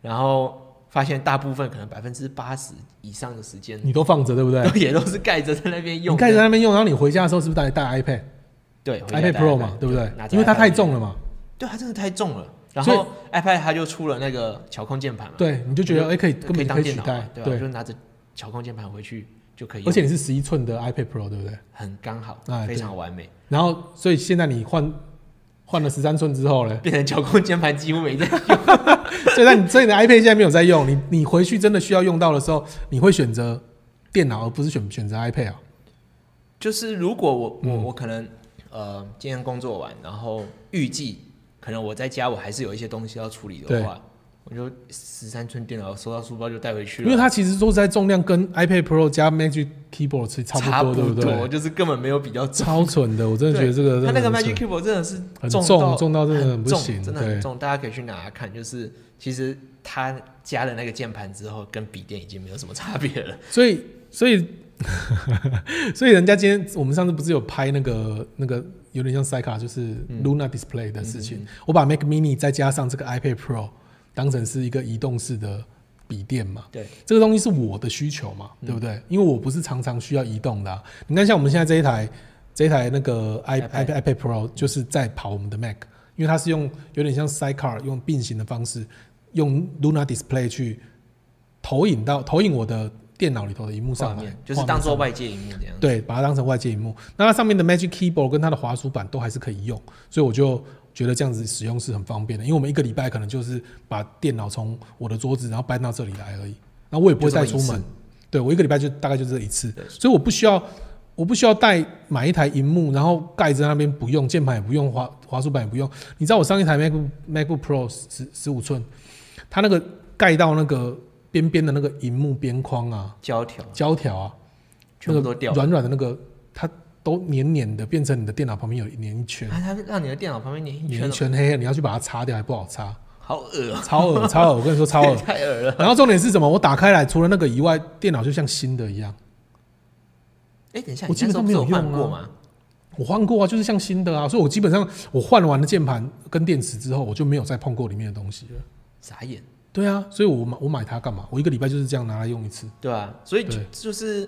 然后发现大部分可能百分之八十以上的时间你都放着对不对？都 也都是盖着在那边用盖在那边用，然后你回家的时候是不是带带 iPad、对 iPad Pro 嘛，对不对？因为它太重了嘛，对，它真的太重了。然后 iPad 它就出了那个巧控键盘嘛，对，你就觉得哎可以根可以本可以取当电脑嘛代，，对就，拿着巧控键盘回去就可以用，而且你是十一寸的 iPad Pro 对不对？很刚好，哎非常完美，然后所以现在你换换了十三寸之后呢，变成巧控键盘几乎没在用。所以那你所以你的 iPad 现在没有在用，你你回去真的需要用到的时候，你会选择电脑而不是选选择 iPad 啊？就是如果我我嗯我可能呃今天工作完，然后预计可能我在家我还是有一些东西要处理的话，我就十三寸电脑收到书包就带回去了，因为它其实说实在重量跟 iPad Pro 加 Magic Keyboard 是差差不多，对不对？就是根本没有比较重。超蠢的，我真的觉得这个它那个 Magic Keyboard 真的是很重重重到真的很不行，真的很重，大家可以去拿来看。就是其实它加了那个键盘之后，跟笔电已经没有什么差别了。所以所以 所以人家今天我们上次不是有拍那个那个有点像 s 卡，就是嗯。Luna Display 的事情，我把 Mac Mini 再加上这个 iPad Pro 当成是一个移动式的笔电嘛，对，这个东西是我的需求嘛，对不对？因为我不是常常需要移动的、啊。你看，像我们现在这一台这一台那个 i iPad iPad Pro 就是在跑我们的 Mac，因为它是用有点像 Sidecar 用并行的方式，用 Luna Display 去投影到投影我的电脑里头的荧幕上来面，就是当做外界荧幕这样。对，把它当成外界荧幕。那它上面的 Magic Keyboard 跟它的滑鼠板都还是可以用，所以我就觉得这样子使用是很方便的。因为我们一个礼拜可能就是把电脑从我的桌子然后搬到这里来而已，那我也不会带出门。对我一个礼拜就大概就这一次，所以我不需要我不需要带买一台荧幕，然后盖在那边不用，键盘也不用，滑滑鼠板也不用。你知道我上一台 MacBook MacBook Pro 十十五寸，它那个盖到那个边边的那个荧幕边框啊，胶条胶条啊，全部都掉了。软软的那个，它都黏黏的，变成你的电脑旁边有黏一圈，啊，它让你的电脑旁边黏一圈，黏一圈黑黑，你要去把它擦掉还不好擦，好恶啊！超恶超恶，我跟你说 超恶。太恶了。然后重点是什么？我打开来，除了那个以外，电脑就像新的一样。哎，等一下，我基本上没有换过吗？我换过啊，就是像新的啊，所以我基本上我换完了键盘跟电池之后，我就没有再碰过里面的东西了。傻眼，对啊，所以我买我买它干嘛？我一个礼拜就是这样拿来用一次。对啊，所以就就是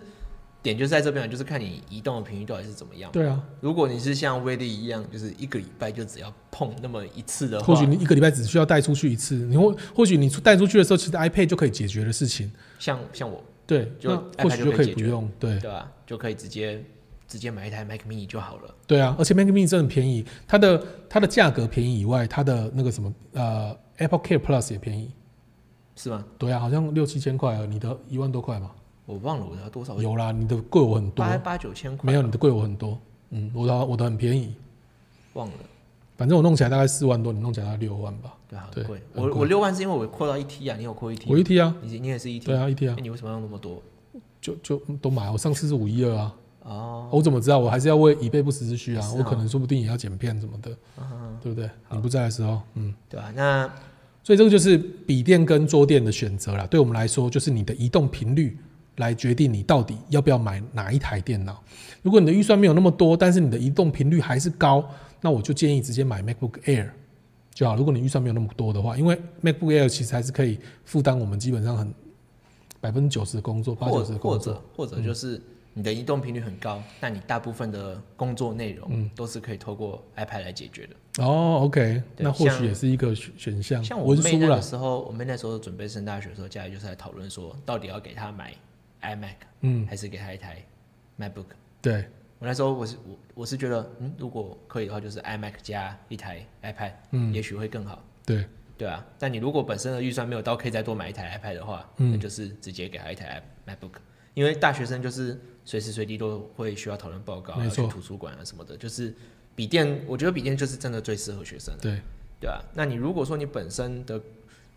点就是在这边，就是看你移动的频率到底是怎么样。对啊，如果你是像威力一样，就是一个礼拜就只要碰那么一次的话，或许你一个礼拜只需要带出去一次，你或或许你带出去的时候，其实 iPad 就可以解决的事情。像像我，对，就或 iPad 许就就可以不用。对，对吧、就可以直接直接买一台 Mac Mini 就好了。对啊，而且 Mac Mini 真的很便宜，它的它的价格便宜以外，它的那个什么呃 Apple Care Plus 也便宜。是吗？对啊，好像六七千块啊，你的一万多块嘛。我忘了我的多少，有啦，你的贵我很多，八八九千块，没有你的贵我很多。嗯，我的我的很便宜，忘了，反正我弄起来大概四万多，你弄起来大概六万吧。对啊，对很贵。我我六万是因为我扩到一 T 啊，你有扩一 T？我一 T 啊，你你也是一 T？对啊，一 T 啊，你为什么要用那么多？就就都买。我上次是五一二啊，哦，我怎么知道？我还是要为以备不时之需啊。我可能说不定也要剪片什么的，对不对？你不在的时候，嗯。对啊，那所以这个就是笔电跟桌垫的选择啦。对我们来说，就是你的移动频率来决定你到底要不要买哪一台电脑。如果你的预算没有那么多，但是你的移动频率还是高，那我就建议直接买 MacBook Air 就好。如果你预算没有那么多的话，因为 MacBook Air 其实还是可以负担我们基本上很百分之九十的工作，八九十的工作或者，或者就是你的移动频率很高，但你大部分的工作内容嗯。都是可以透过 iPad 来解决的。哦，OK，那或许也是一个选选项，像我妹那个，时候，我妹那时候准备升大学的时候，家里就是在讨论说，到底要给她买 iMac，嗯，还是给她一台 MacBook。对，我那时候我是我我是觉得，嗯，如果可以的话，就是 iMac 加一台 iPad，嗯。也许会更好。对，对啊，但你如果本身的预算没有到可以再多买一台 iPad 的话，嗯。那就是直接给他一台 MacBook，因为大学生就是随时随地都会需要讨论报告去图书馆啊什么的，就是笔电，我觉得笔电就是真的最适合学生的，对，对啊，那你如果说你本身的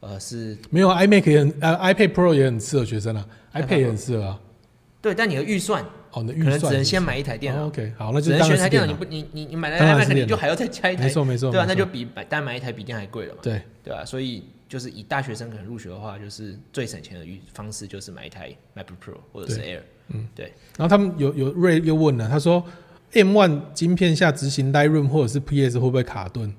呃是没有 iMac 也很呃 iPad Pro 也很适合学生啊 iPad，iPad 也很适合啊。对，但你的预算哦，你的可预算只能先买一台电哦脑，OK，好，那只就只能选一台电脑，你不你你你买了当然是 iMac，你就还要再加一台，没错没错，对啊，那就比买单买一台笔电还贵了嘛，对，对啊，所以就是以大学生可能入学的话，就是最省钱的预方式就是买一台 MacBook Pro 或者是 Air。嗯，对。然后他们有有瑞又问了，他说 M one 晶片下执行 Lightroom 或者是 PS 会不会卡顿？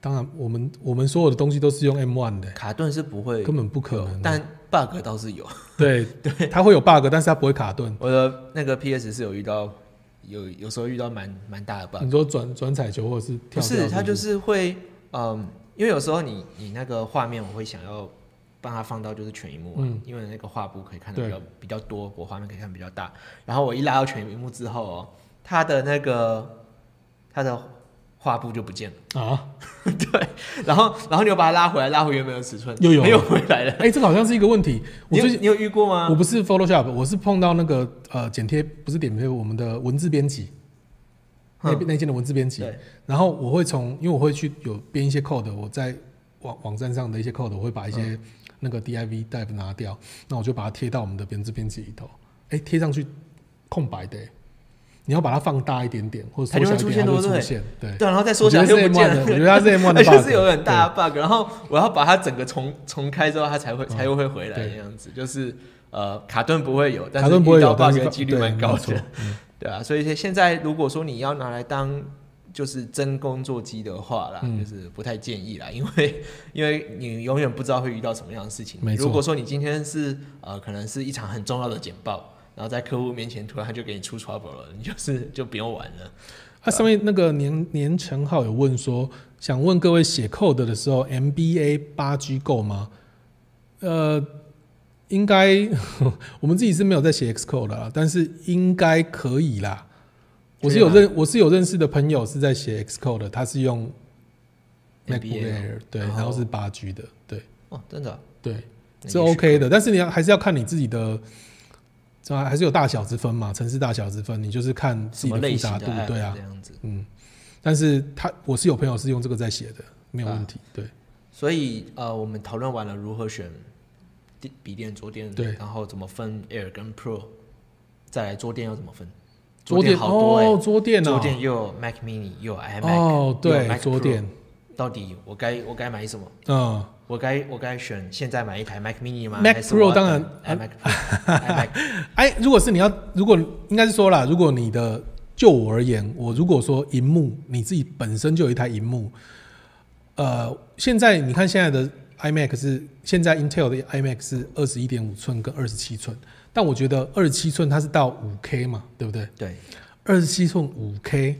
当然，我们我们所有的东西都是用 M one 的，卡顿是不会根本不可能。但 bug 倒是有。对 对，它会有 bug，但是它不会卡顿。我的那个 PS 是有遇到，有有时候遇到蛮蛮大的 bug。你说转转彩球或者是跳不是，它就是会，嗯，因为有时候你你那个画面，我会想要帮它放到就是全荧幕、啊，嗯因为那个画布可以看的比较比较多，我画面可以看比较大。然后我一拉到全荧幕之后哦，它的那个它的画布就不见了，啊，对，然后然后你又把它拉回来，拉回原本的尺寸，又有又回来了。哎、这好像是一个问题。我最近你有你有遇过吗？我不是 Photoshop，我是碰到那个呃剪贴，不是剪贴，我们的文字编辑那嗯那件的文字编辑。然后我会从，因为我会去有编一些 code，我在网网站上的一些 code，我会把一嗯些那个 div div 拿掉，那我就把它贴到我们的文字编辑里头。哎、贴上去空白的、你要把它放大一点点，或者它就会缩小一点，它就出现对不对会出现。对，对，然后再缩小又不见，了我。觉得它是 M1 的而 bug，且是有很大的 bug，然后我要把它整个重重开之后，它才会才又会回来对这样子，就是呃卡顿不会有，但是遇到 bug 是的几率蛮高的，对啊，所以现在如果说你要拿来当就是真工作机的话啦，嗯就是不太建议啦，因为 因为你永远不知道会遇到什么样的事情。如果说你今天是呃可能是一场很重要的简报，然后在客户面前突然他就给你出 trouble 了，你就是就不用玩了。它上面那个年年陈浩有问说，想问各位写 code 的时候，MBA 八 G 够吗？呃，应该 我们自己是没有在写 Xcode 的啦，但是应该可以啦。我是有认我是有认识的朋友是在写 Xcode 的，他是用 MacBook MBA Air 对，然后是八 G 的，对哦，真的啊、对是 OK 的，但是你要还是要看你自己的。这还是有大小之分嘛，城市大小之分，你就是看自己的复杂度，对啊这，样子。嗯，但是他我是有朋友是用这个在写的，没有问题。对所以呃，我们讨论完了如何选电笔电、桌垫，对然后怎么分 Air 跟 Pro，再来桌垫要怎么分？桌垫好多哎、哦，桌垫哦，桌垫又有 Mac Mini，又有 iMac，哦，对桌垫，到底我该我该买什么？嗯，我该我该选现在买一台 Mac Mini 吗？Mac Pro 当然 iMac Pro，iMac 哎，如果是你要，如果应该是说啦，如果你的就我而言，我如果说荧幕你自己本身就有一台荧幕，呃，现在你看现在的 iMac 是现在 Intel 的 iMac 是二十一点五寸跟二十七寸，但我觉得二十七寸它是到五 K 嘛，对不对？对，二十七寸五 K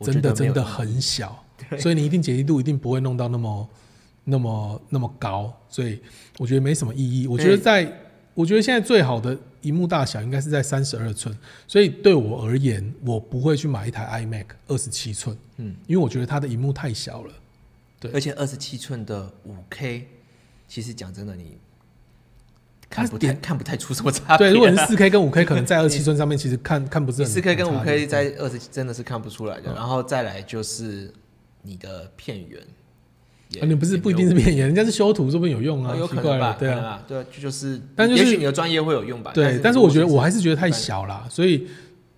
真的真的很小，所以你一定解析度一定不会弄到那么那么那么高，所以我觉得没什么意义。我觉得在，我觉得现在最好的荧幕大小应该是在三十二寸，所以对我而言，我不会去买一台 iMac 二十七寸，嗯，因为我觉得它的荧幕太小了。对而且二十七寸的五 K，其实讲真的，你看不太看不太出什么差别、啊。对，如果你四 K 跟五 K 可能在二十七 寸上面，其实看看不是很四 K 跟五 K 在二十真的是看不出来的。嗯然后再来就是你的片源，啊，你不是不一定是片源，人家是修图，说不定有用啊，有可能吧？，对啊。对啊，就就是，但就是也许你的专业会有用吧。对，但但是我觉得我还是觉得太小啦，所以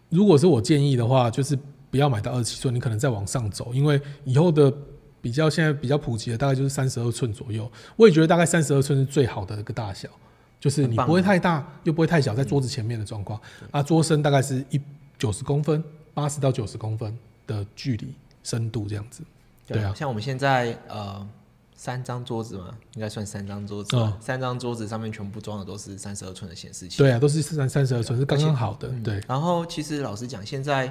如果是我建议的话，就是不要买到二十七寸，你可能再往上走，因为以后的比较现在比较普及的大概就是三十二寸左右，我也觉得大概三十二寸是最好的一个大小，就是你不会太大又不会太小，在桌子前面的状况，啊，桌身大概是一九十公分，八十到九十公分的距离深度这样子，对啊像我们现在呃三张桌子嘛，应该算三张桌子。三张桌子上面全部装的都是三十二寸的显示器。对啊，都是三三十二寸，是刚刚好的。对，然后其实老实讲，现在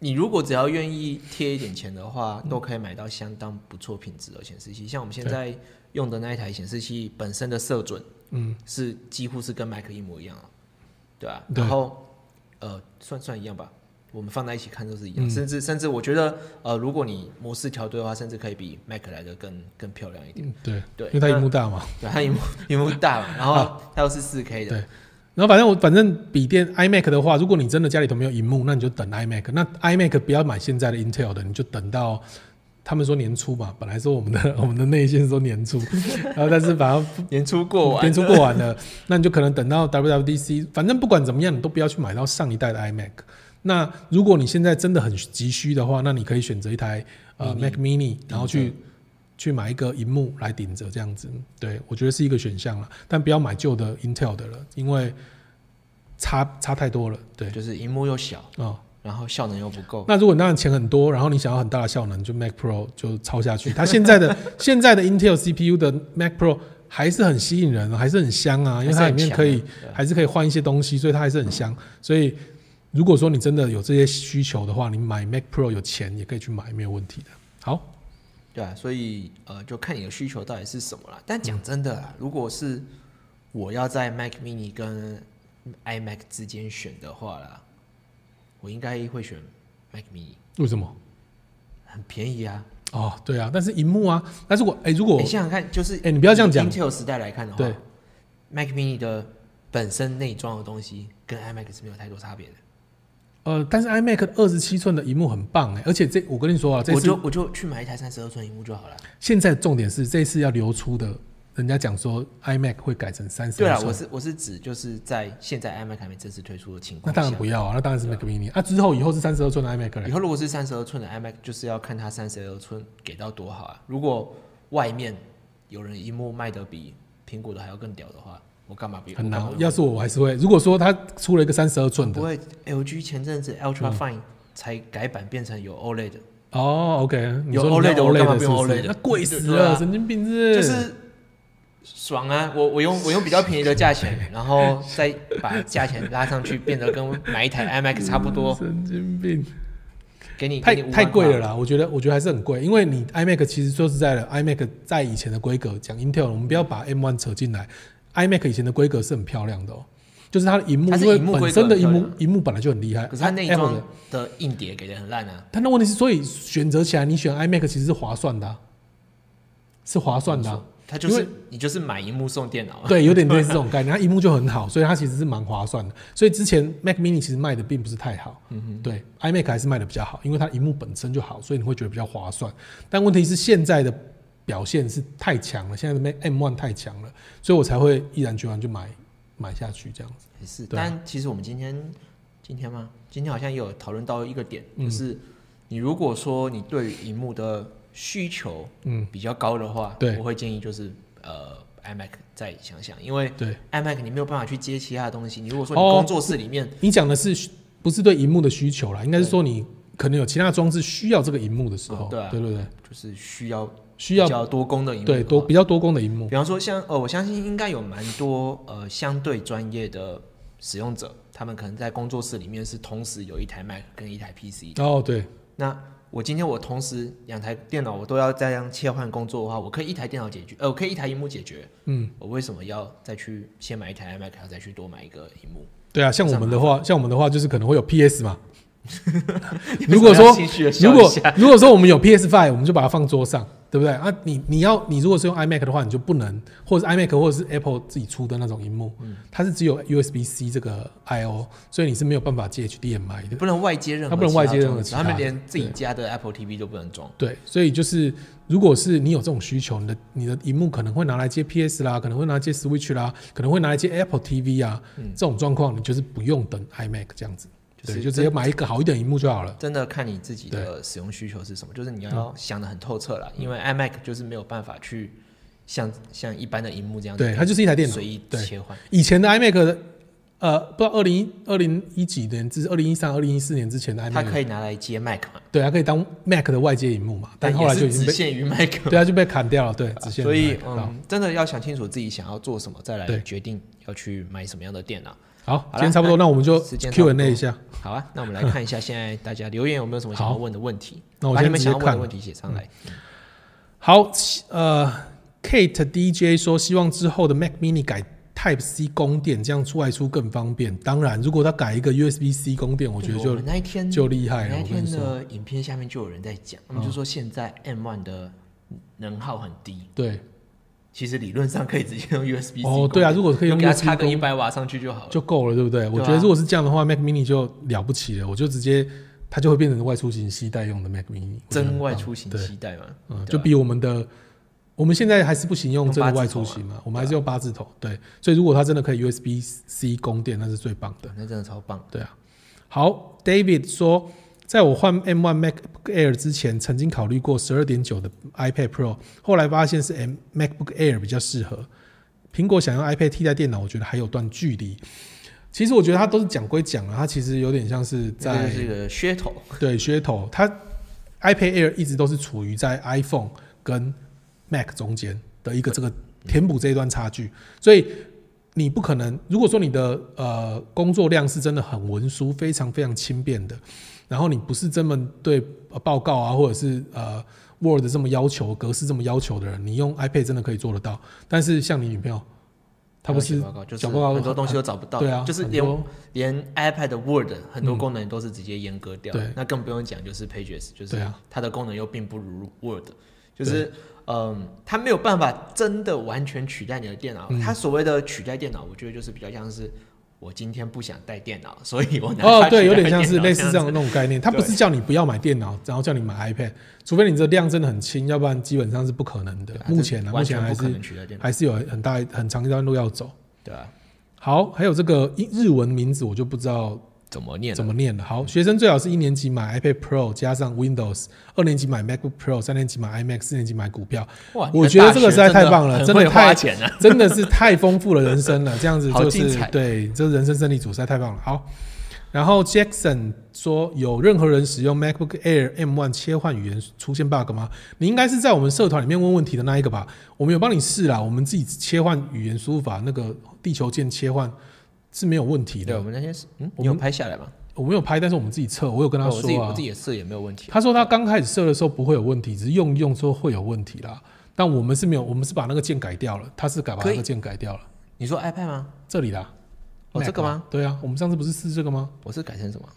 你如果只要愿意贴一点钱的话，都可以买到相当不错品质的显示器。像我们现在用的那一台显示器本身的色准嗯，是几乎是跟 Mac 一模一样啊，对吧、对然后呃，算算一样吧。我们放在一起看都是一样，嗯甚至甚至我觉得，呃，如果你模式调对的话，甚至可以比 Mac 来的更更漂亮一点。嗯对，对，因为它那荧幕大嘛。对，它荧幕荧幕大嘛，然后它又是四 K 的，对然后反正我反正笔电 iMac 的话，如果你真的家里头没有荧幕，那你就等 iMac。那 iMac 不要买现在的 Intel 的，你就等到他们说年初嘛，本来说我们的 我们的内线说年初，然后但是反正年初过完，年初过完了，那你就可能等到 WWDC。反正不管怎么样，你都不要去买到上一代的 iMac。那如果你现在真的很急需的话，那你可以选择一台呃 Mac Mini，然后去去买一个荧幕来顶着这样子。对我觉得是一个选项了，但不要买旧的 Intel 的了，因为差差太多了。对，就是荧幕又小，哦，然后效能又不够。那如果你当然钱很多，然后你想要很大的效能，就 Mac Pro 就抄下去。它现在的 现在的 Intel CPU 的 Mac Pro 还是很吸引人，还是很香啊，因为它里面可以还是可以换一些东西，所以它还是很香。所以如果说你真的有这些需求的话，你买 Mac Pro 有钱也可以去买，没有问题的。好，对啊，所以呃，就看你的需求到底是什么了。但讲真的啦，如果是我要在 Mac Mini 跟 iMac 之间选的话啦，我应该会选 Mac Mini，为什么？很便宜啊。哦，对啊，但是荧幕啊，但是我哎、如果你想想看，就是哎你不要这样讲以 Intel 时代来看的话对，Mac Mini 的本身内装的东西跟 iMac 是没有太多差别的。呃，但是 iMac 二十七寸的荧幕很棒哎、而且这我跟你说啊，我就我就去买一台三十二寸荧幕就好了。现在重点是这次要流出的，人家讲说 iMac 会改成三十对啊，寸我是我是指就是在现在 iMac 还没正式推出的情那况那，当然不要啊，那当然是 Mac Mini 啊。之后以后是三十二寸的 iMac 了。以后如果是三十二寸的 iMac，就是要看它三十二寸给到多好啊。如果外面有人一幕卖的比苹果的还要更屌的话，我干嘛不很难要是我，我还是会。如果说它出了一个三十二寸的，不会？LG 前阵子 Ultra Fine 才改版变成有 OLED，的哦，OK，有 OLED 我干嘛不用 OLED 那贵死了，神经病是？就是爽啊！我我用我用比较便宜的价钱，然后 再把价钱拉上去，变得跟买一台 iMac 差不多，神经病，给你太太贵了啦！我觉得，我觉得还是很贵，因为你 iMac 其实说实在的，iMac 在以前的规格讲 Intel，我们不要把 M1 扯进来，iMac 以前的规格是很漂亮的哦，就是它的荧幕，它是因为荧幕本身的荧幕荧幕本来就很厉害，可是它内装的的硬碟给的很烂啊。但那问题是，所以选择起来，你选 iMac 其实是划算的啊、是划算的啊、它就是你就是买荧幕送电脑啊，对，有点 类似这种概念。它荧幕就很好，所以它其实是蛮划算的。所以之前 Mac Mini 其实卖的并不是太好，嗯哼对，iMac 还是卖的比较好，因为它荧幕本身就好，所以你会觉得比较划算。但问题是现在的表现是太强了，现在的 Mac M One 太强了，所以我才会毅然决然就买买下去这样子。也是。但其实我们今天今天吗？今天好像也有讨论到一个点，嗯就是你如果说你对于荧幕的需求嗯，比较高的话，对我会建议就是呃 iMac 再想想，因为对，iMac 你没有办法去接其他的东西。你如果说你哦工作室里面，你讲的是不是对荧幕的需求啦？应该是说你可能有其他装置需要这个荧幕的时候，哦对啊对对对，就是需要需要比较多功的荧幕的话，对多比较多功的荧幕比。方说像呃，我相信应该有蛮多呃相对专业的使用者，他们可能在工作室里面是同时有一台 Mac 跟一台 PC。哦，对，那我今天我同时两台电脑我都要这样切换工作的话，我可以一台电脑解决，呃，我可以一台荧幕解决。嗯，我为什么要再去先买一台 iMac，还要再去多买一个荧幕？对啊，像我们的话，像我们的话就是可能会有 PS 嘛。如果说如果如果说我们有 PS Five，我们就把它放桌上，对不对啊？你你要你如果是用 iMac 的话，你就不能，或者是 iMac 或者是 Apple 自己出的那种荧幕，嗯它是只有 USB C 这个 I/O，所以你是没有办法接 HDMI 的。不能外接任何它不能外接任何其他他们连自己家的 Apple TV 都不能装。对，所以就是如果是你有这种需求，你的你的荧幕可能会拿来接 PS 啦，可能会拿来接 Switch 啦，可能会拿来接 Apple TV 啊，嗯这种状况你就是不用等 iMac 这样子，对，就是就直接买一个好一点的荧幕就好了。真的看你自己的使用需求是什么，就是你嗯要想的很透彻了，因为 iMac 就是没有办法去像像一般的荧幕这样子，对，它就是一台电脑。随意对切换。以前的 iMac 的呃，不知道二零一二零一几年至二零一三、二零一四年之前的它 iMac，它可以拿来接 Mac 嘛，对，它可以当 Mac 的外接荧幕嘛，但后来就已经限于 Mac 嘛。对，它就被砍掉了，对，只限于所以嗯，真的要想清楚自己想要做什么，再来决定要去买什么样的电脑。好，好今天差不多，那我们就 Q&A 一下。好啊，那我们来看一下现在大家留言有没有什么想要问的问题，那我把你们先直接看想要问的问题写上来。好，呃，Kate DJ 说，希望之后的 Mac Mini 改 Type C 供电，这样出外出更方便。当然，如果他改一个 USB C 供电，我觉得就就厉害了。那一天的影片下面就有人在讲，他们就说现在 M1 的能耗很低，对，其实理论上可以直接用 USB。哦，对啊，如果可以用插个一百瓦上去就好了。就够了，对不对？我觉得如果是这样的话，Mac Mini 就了不起了，我就直接它就会变成外出型携带用的 Mac Mini，真外出型对，期待嘛，嗯，就比我们的。我们现在还是不行用真的外出用型嘛，我们还是用八字头。对，所以如果它真的可以 USB C 供电，那是最棒的。那真的超棒。对啊，好，David 说，在我换 M1 MacBook Air 之前，曾经考虑过十二点九的 iPad Pro，后来发现是 M MacBook Air 比较适合。苹果想用 iPad 替代电脑，我觉得还有段距离。其实我觉得它都是讲归讲了，它其实有点像是这在就是一个噱头，对噱头。它 iPad Air 一直都是处于在 iPhone 跟 Mac 中间的一个这个填补这一段差距，所以你不可能，如果说你的呃工作量是真的很文书，非常非常轻便的，然后你不是这么对呃报告啊，或者是呃 Word 这么要求、格式这么要求的人，你用 iPad 真的可以做得到。但是像你女朋友，她不是很多东西都找不到，对啊，就是连连 iPad Word 很多嗯。功能都是直接阉割掉，对。那更不用讲就是 Pages，就是它的功能又并不如 Word，就是嗯，它没有办法真的完全取代你的电脑。嗯。它所谓的取代电脑，我觉得就是比较像是我今天不想带电脑，所以我拿哦，对，有点像是类似这样的那种概念。他不是叫你不要买电脑，然后叫你买 iPad，除非你这量真的很轻，要不然基本上是不可能的啊。目前呢，目前还是还是有很大很长一段路要走。对啊，好，还有这个英日文名字我就不知道怎么念？怎么念的。好，学生最好是一年级买 iPad Pro 加上 Windows，二年级买 MacBook Pro，三年级买 iMac，四年级买股票，哇，我觉得这个实在太棒了真的太花钱了！真的是太丰富了人生了。这样子就是对，这人生胜利组实在太棒了。好，然后 Jackson 说，有任何人使用 MacBook Air M1 切换语言出现 bug 吗？你应该是在我们社团里面问问题的那一个吧？我们有帮你试啦，我们自己切换语言输入法，那个地球键切换是没有问题对，的我。们那天是嗯，你有拍下来吗？我没有拍，但是我们自己测，我有跟他哦我自己我自。己也设也没有问题。他说他刚开始设的时候不会有问题，只是用一用之后会有问题啦。但我们是没有，我们是把那个键改掉了，他是改把那个键改掉了。你说 iPad 吗？这里啦，哦这个吗啊？对啊，我们上次不是试这个吗？我是改成什么？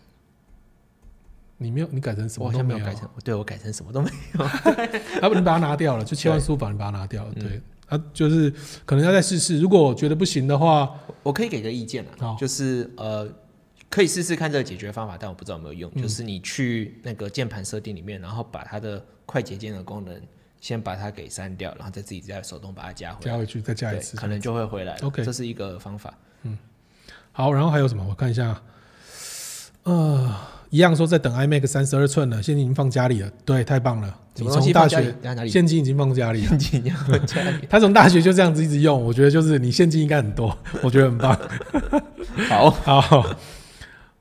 你没有，你改成什么都没有像没有改成，对我改成什么都没有。啊不，你把它拿掉了，就切换输入法，你把它拿掉了。对，啊，就是可能要再试试，如果我觉得不行的话，我可以给个意见啊，就是呃，可以试试看这个解决方法，但我不知道有没有用。嗯就是你去那个键盘设定里面，然后把它的快捷键的功能先把它给删掉，然后再自己再手动把它加回来，加回去再加一，次，可能就会回来。OK 这是一个方法。嗯好，然后还有什么？我看一下，呃，一样说在等 iMac 三十二寸了，现金已经放家里了。对，太棒了！你从大学？现金已经放家里了。你要放家里。他从大学就这样子一直用，我觉得就是你现金应该很多，我觉得很棒。好，好，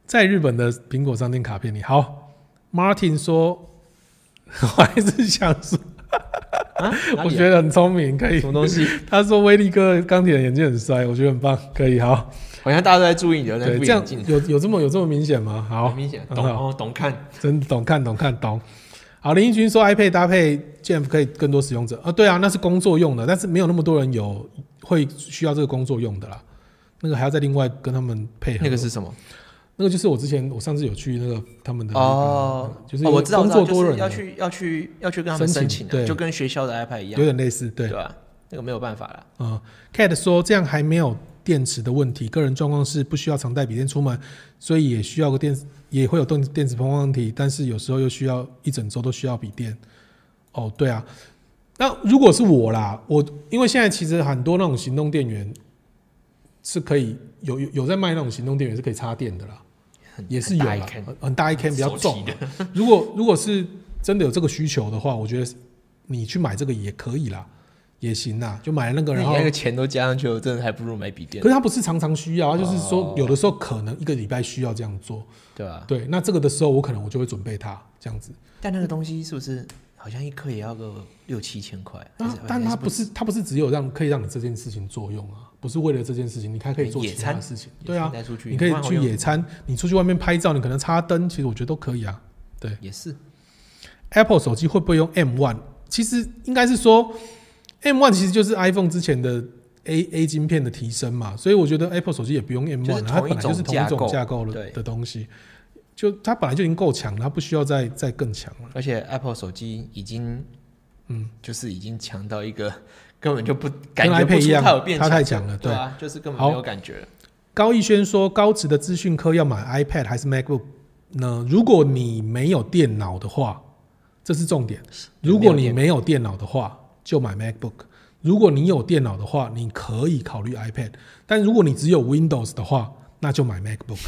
在日本的苹果商店卡片里，好，Martin 说，我还是想说，我觉得很聪明，可以什。么东西？他说威力哥钢铁人眼镜很帅，我觉得很棒，可以好。好像大家都在注意你的那对，这样副眼镜，有有这么有这么明显吗？好，明显，懂哦，懂看。真懂看懂看懂。好，林奕君说 iPad 搭配 Jeff 可以更多使用者啊，对啊，那是工作用的，但是没有那么多人有会需要这个工作用的啦。那个还要再另外跟他们配合。那个是什么？那个就是我之前我上次有去那个他们的、哦，就是哦我知道，工我知道作多人要去要去要去跟他们申请的，申请对就跟学校的 iPad 一样有，点类似，对对，吧？那个没有办法了。嗯，Cat 说这样还没有电池的问题，个人状况是不需要常带笔电出门，所以也需要个电，也会有电电子碰问题，但是有时候又需要一整周都需要笔电。哦，对啊，那如果是我啦，我因为现在其实很多那种行动电源是可以有有有在卖那种行动电源是可以插电的啦，也是有啦很大一坑，很很大一 can 比较重提啊。如果如果是真的有这个需求的话，我觉得你去买这个也可以啦。也行啦，就买那个，然后你那个钱都加上去，我真的还不如买笔电可，是它不是常常需要，它就是说哦有的时候可能一个礼拜需要这样做。对吧？对，那这个的时候我可能我就会准备它这样子。但那个东西是不是好像一颗也要个六七千块？还啊是，但它不是它不是只有让可以让你这件事情作用啊，不是为了这件事情，你还可以做野餐其他的事情。对啊，你可以去野餐，你出去外面拍照，你可能插灯，其实我觉得都可以啊。对也是，，Apple 手机会不会用 M One？其实应该是说 M One 其实就是 iPhone 之前的 A A 晶片的提升嘛，所以我觉得 Apple 手机也不用 M 就 One，、它本来就是同一种架构的的东西，就它本来就已经够强了，它不需要再再更强了。而且 Apple 手机已经，嗯，就是已经强到一个 根本就不感跟觉不 iPad 一样出它有变它，太强了对啊，就是根本没有感觉了。高逸轩说，高职的资讯科要买 iPad 还是 MacBook 呢？如果你没有电脑的话，这是重点。如果你没有电脑的话，就买 MacBook；如果你有电脑的话，你可以考虑 iPad。但如果你只有 Windows 的话，那就买 MacBook。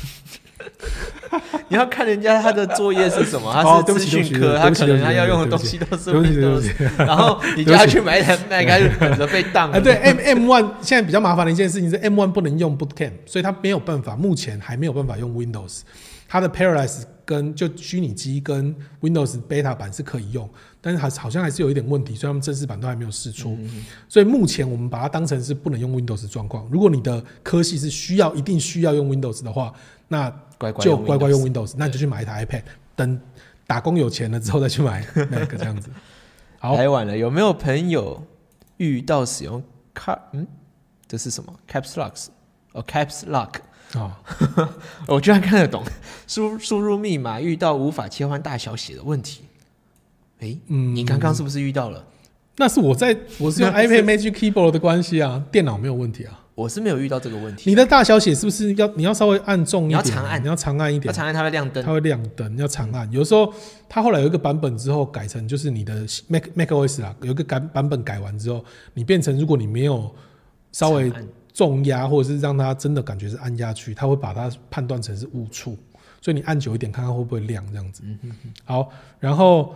你要看人家他的作业是什么，他哦是资对不起讯科，他可能他要用的东西都是对不起对不 Windows，然后你就要去买一台 Mac，他就等着被当了。啊，对，M M One 现在比较麻烦的一件事情是 M One 不能用 Bootcamp，所以他没有办法，目前还没有办法用 Windows。它的 Parallels 跟就虚拟机跟 Windows Beta 版是可以用，但是还好像还是有一点问题，所以他们正式版都还没有试出。所以目前我们把它当成是不能用 Windows 状况。如果你的科系是需要一定需要用 Windows 的话，那乖乖就乖乖用 Windows，那你就去买一台 iPad，等打工有钱了之后再去买 Mac 这样子。好，太晚了，有没有朋友遇到使用 Cap 嗯，这是什么？Caps Lock 哦 Caps Lock，哦，我居然看得懂，输输入密码遇到无法切换大小写的问题。诶，嗯你刚刚是不是遇到了？那是我在我是用 iPad Magic Keyboard 的关系啊，电脑没有问题啊。我是没有遇到这个问题。你的大小写是不是要你要稍微按重一点啊？你要长按你要长按一点，它常常它会亮灯它，会亮灯，要长按。有时候它后来有一个版本之后改成就是你的 Mac Mac OS 啊，有一个改版本改完之后，你变成如果你没有稍微重压或者是让它真的感觉是按下去，它会把它判断成是误触，所以你按久一点看看会不会亮这样子。嗯好，然后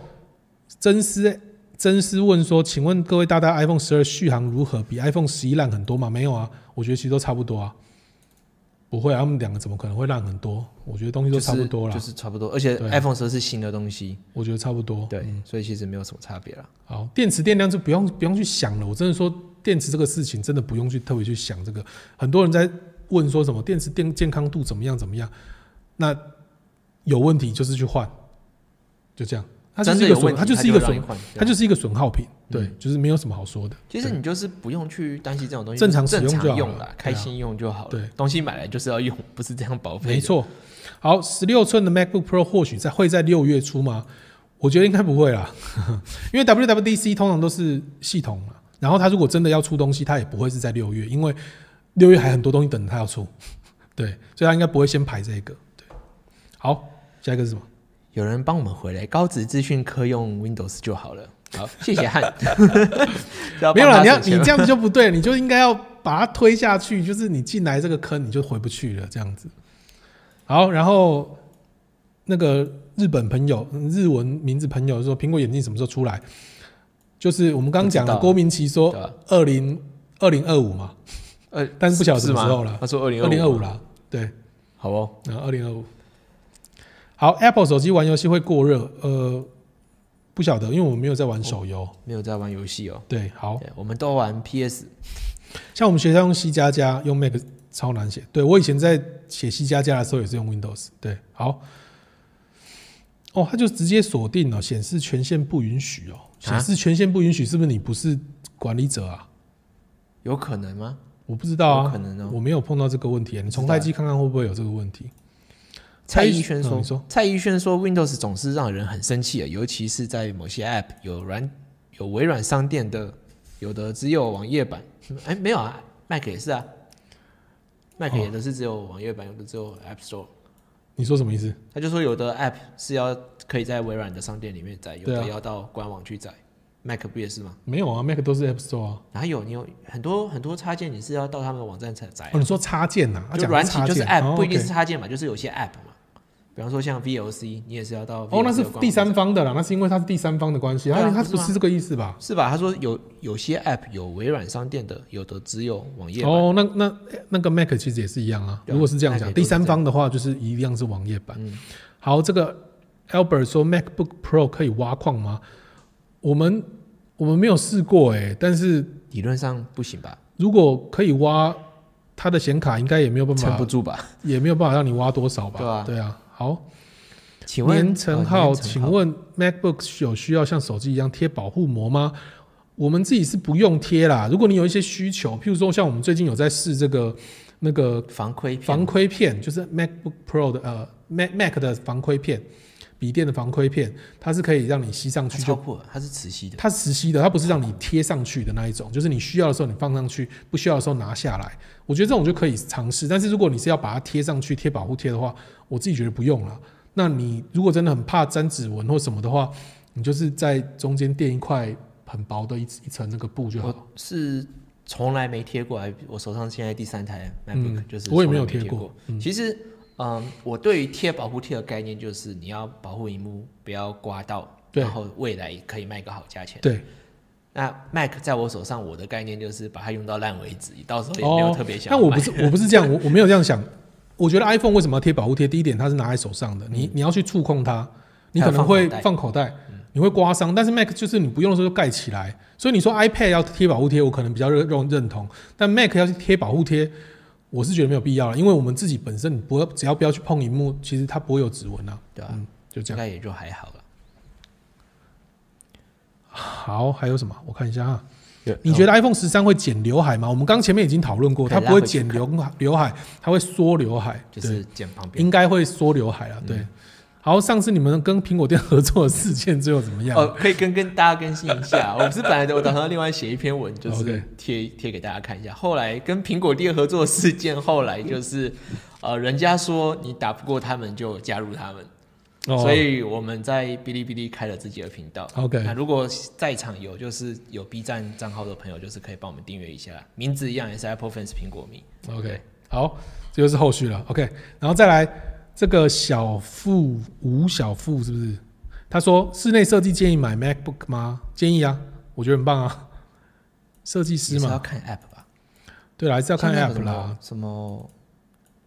真丝真丝问说，请问各位大大 iPhone 十二续航如何？比 iPhone 十一烂很多吗？没有啊，我觉得其实都差不多啊。不会啊，他们两个怎么可能会烂很多？我觉得东西都差不多啦，就是差不多。而且 iPhone 十二是新的东西，我觉得差不多。对，所以其实没有什么差别了。好，电池电量就不用不用去想了。我真的说，电池这个事情真的不用去特别去想这个。很多人在问说什么电池电健康度怎么样怎么样，那有问题就是去换，就这样。它就是一个损，它就是一个损，它就是一个损耗品。嗯对，就是没有什么好说的。其实你就是不用去担心这种东西，正常正使用就好用，了开心用就好了。对，东西买来就是要用，不是这样保费。没，错。好，十六寸的 MacBook Pro 或许在会在六月初吗？我觉得应该不会啦，因为 WWDC 通常都是系统嘛，然后它如果真的要出东西，它也不会是在六月，因为六月还很多东西等着它要出，对，所以它应该不会先排这个。对，好，下一个是什么？有人帮我们回来，高职资讯科用 Windows 就好了。好，谢谢汉。没有了，你要你样这样子就不对，你就应该要把它推下去，就是你进来这个坑，你就回不去了，这样子。好，然后那个日本朋友，日文名字朋友说，苹果眼镜什么时候出来？就是我们刚刚讲的，不知道郭明奇说二零二零二五嘛，呃，但是不晓得什么时候了他说二零二零二五啦。啦，对，好哦，然后二零二五。好，Apple 手机玩游戏会过热，呃，不晓得，因为我们没有在玩手游。没有在玩游戏哦。对，好，对，我们都玩 PS。像我们学校用 C 加加，用 Mac 超难写。对我以前在写 C 加加的时候也是用 Windows。对，好。哦，它就直接锁定了，显示权限不允许哦。显示权限不允许，是不是你不是管理者啊？有可能吗？我不知道啊，有可能哦我没有碰到这个问题。你重开机看看会不会有这个问题？蔡依轩说蔡依轩说，Windows 总是让人很生气的，尤其是在某些 App 有软有微软商店的，有的只有网页版。哎，没有啊，Mac 也是啊，Mac 也都是只有网页版，有的只有 App Store。你说什么意思？他就说有的 App 是要可以在微软的商店里面载，有的要到官网去载。Mac 不也是吗？没有啊，Mac 都是 App Store 啊。哪有你有很多很多插件，你是要到他们的网站才载啊、哦，你说插件呐、啊？就软体就是 App，、哦不一定是插件嘛，就是有些 App 嘛，比方说像 VOC，你也是要到哦，那是第三方的啦，那是因为它是第三方的关系，它它不是吗不是这个意思吧？是吧？他说有有些 App 有微软商店的，有的只有网页版。哦，那那那个 Mac 其实也是一样啊。啊如果是这样讲，第三方的话就是一样是网页版。嗯好，这个 Albert 说 MacBook Pro 可以挖矿吗？我们我们没有试过哎、但是理论上不行吧？如果可以挖，它的显卡应该也没有办法，撑不住吧？也没有办法让你挖多少吧？对啊对啊。好，请问年成哦浩，请问 MacBook 有需要像手机一样贴保护膜吗？我们自己是不用贴啦。如果你有一些需求，譬如说像我们最近有在试这个那个防窥片防窥片，就是 MacBook Pro 的呃 Mac Mac 的防窥片，笔电的防窥片，它是可以让你吸上去就。它是磁吸的。它是磁吸的，它不是让你贴上去的那一种，就是你需要的时候你放上去，不需要的时候拿下来。我觉得这种就可以尝试，但是如果你是要把它贴上去贴保护贴的话，我自己觉得不用了。那你如果真的很怕沾指纹或什么的话，你就是在中间垫一块很薄的一一层那个布就好。我是从来没贴过，我手上现在第三台 MacBook、嗯就是我也没有贴贴过嗯其实，嗯，我对于贴保护贴的概念就是你要保护荧幕不要刮到，然后未来可以卖个好价钱。对，那 Mac 在我手上，我的概念就是把它用到烂为止，到时候也没有特别想、但哦我不是我不是这样，我我没有这样想。我觉得 iPhone 为什么要贴保护贴？第一点，它是拿在手上的，你你要去触控它，你可能会放口袋你会刮伤。但是 Mac 就是你不用的时候就盖起来，所以你说 iPad 要贴保护贴，我可能比较认认认同。但 Mac 要去贴保护贴，我是觉得没有必要了，因为我们自己本身你不要只要不要去碰荧幕，其实它不会有指纹啊。对吧、嗯，就这样。应该也就还好了。好，还有什么？我看一下啊。你觉得 iPhone 十三会剪刘海吗？我们刚前面已经讨论过，它不会剪刘刘海，它会缩刘海，就是剪旁边。应该会缩刘海嗯了。对，好，上次你们跟苹果店合作的事件最后怎么样？哦，可以跟跟大家更新一下。我不是本来的，我打算另外写一篇文，就是贴贴给大家看一下。后来跟苹果店合作事件，后来就是呃，人家说你打不过他们就加入他们，哦所以我们在哔哩哔哩开了自己的频道。OK 那如果在场有就是有 B 站账号的朋友，就是可以帮我们订阅一下，名字一样也是 Apple Fans 苹果迷。OK，好，这就是后续了。OK，然后再来这个小付吴小付是不是？他说室内设计建议买 MacBook 吗？建议啊，我觉得很棒啊。设计师嘛，你是要看 App 吧？对啦，还是要看 App 啦。什么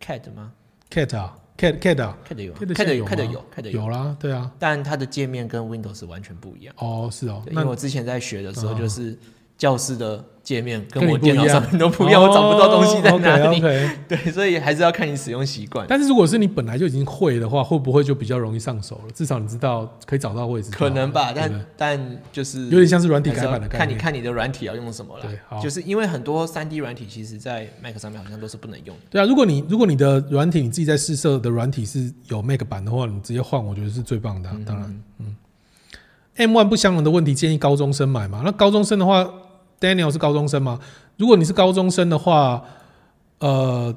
Cat 吗 Cat 啊，Cat Cat 啊？Cat 有 Cat 有有，Cat 有，Cat 有。有啦，对啊。但它的界面跟 Windows 完全不一样。哦，是哦，因为我之前在学的时候，哦就是教室的界面跟我电脑上面都不一样，我找不到东西在哪里。对，所以还是要看你使用习惯。但是如果是你本来就已经会的话，会不会就比较容易上手了？至少你知道可以找到位置。可能吧，但但就是有点像是软体改版的概念。看你看你的软体要用什么了。就是因为很多三 D 软体，其实在 Mac 上面好像都是不能用的。对啊，如果你如果你的软体你自己在试设的软体是有 Mac 版的话，你直接换，我觉得是最棒的啊、当然，嗯，M one 不相容的问题建议高中生买嘛？那高中生的话，Daniel 是高中生吗？如果你是高中生的话，呃，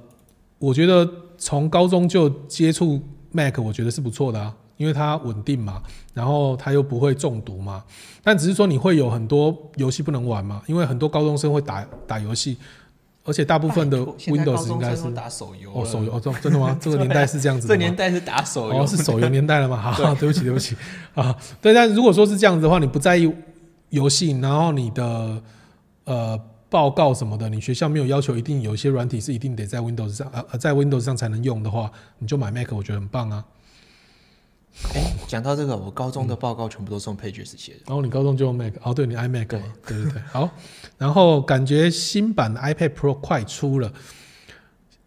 我觉得从高中就接触 Mac，我觉得是不错的啊，因为它稳定嘛，然后它又不会中毒嘛。但只是说你会有很多游戏不能玩嘛，因为很多高中生会打打游戏，而且大部分的 Windows 应该是打手游哦，手游哦，这真的吗？这个年代是这样子？这年代是打手游哦，，是手游 年代了吗？哈，对不起，对不起啊。对，但如果说是这样子的话，你不在意游戏，然后你的呃报告什么的，你学校没有要求一定有一些软体是一定得在 Windows 上呃呃在 Windows 上才能用的话，你就买 Mac，我觉得很棒啊。哎，讲到这个，我高中的报告全部都是用 Pages 写的。然后你高中就用 Mac，哦，对你 iMac 嘛，对对对，好。然后感觉新版的 iPad Pro 快出了。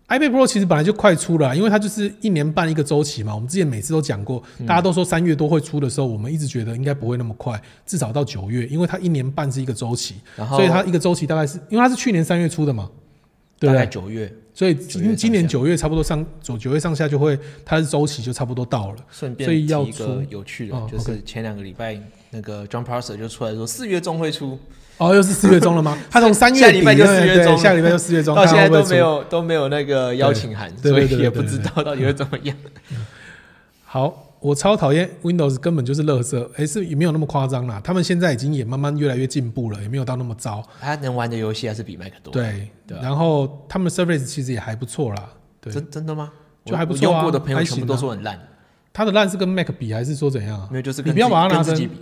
iPad Pro 其实本来就快出了啊，因为它就是一年半一个周期嘛。我们之前每次都讲过，大家都说三月多会出的时候，我们一直觉得应该不会那么快，至少到九月，因为它一年半是一个周期，然后所以它一个周期大概是因为它是去年三月出的嘛，对大不对？概九月，所以今今年九月差不多上九九月上下就会，它的周期就差不多到了。顺所以要便提一个出有趣的哦，就是前两个礼拜那个 John Prosser 就出来说四月中会出，哦，又是四月中了吗？他从三月底下礼拜就四月中了下礼拜就四月中，到现在都没有都没有那个邀请函，所以也不知道到底会怎么样。好，我超讨厌 Windows，根本就是垃圾。哎、是也没有那么夸张啦。他们现在已经也慢慢越来越进步了，也没有到那么糟。他能玩的游戏还是比 Mac 多。，对，对啊然后他们的 Surface 其实也还不错啦。对，真真的吗？就还不错啊用过的朋友全部都说很烂。他的烂是跟 Mac 比，还是说怎样啊？没有就是跟你不要把它拿自己比。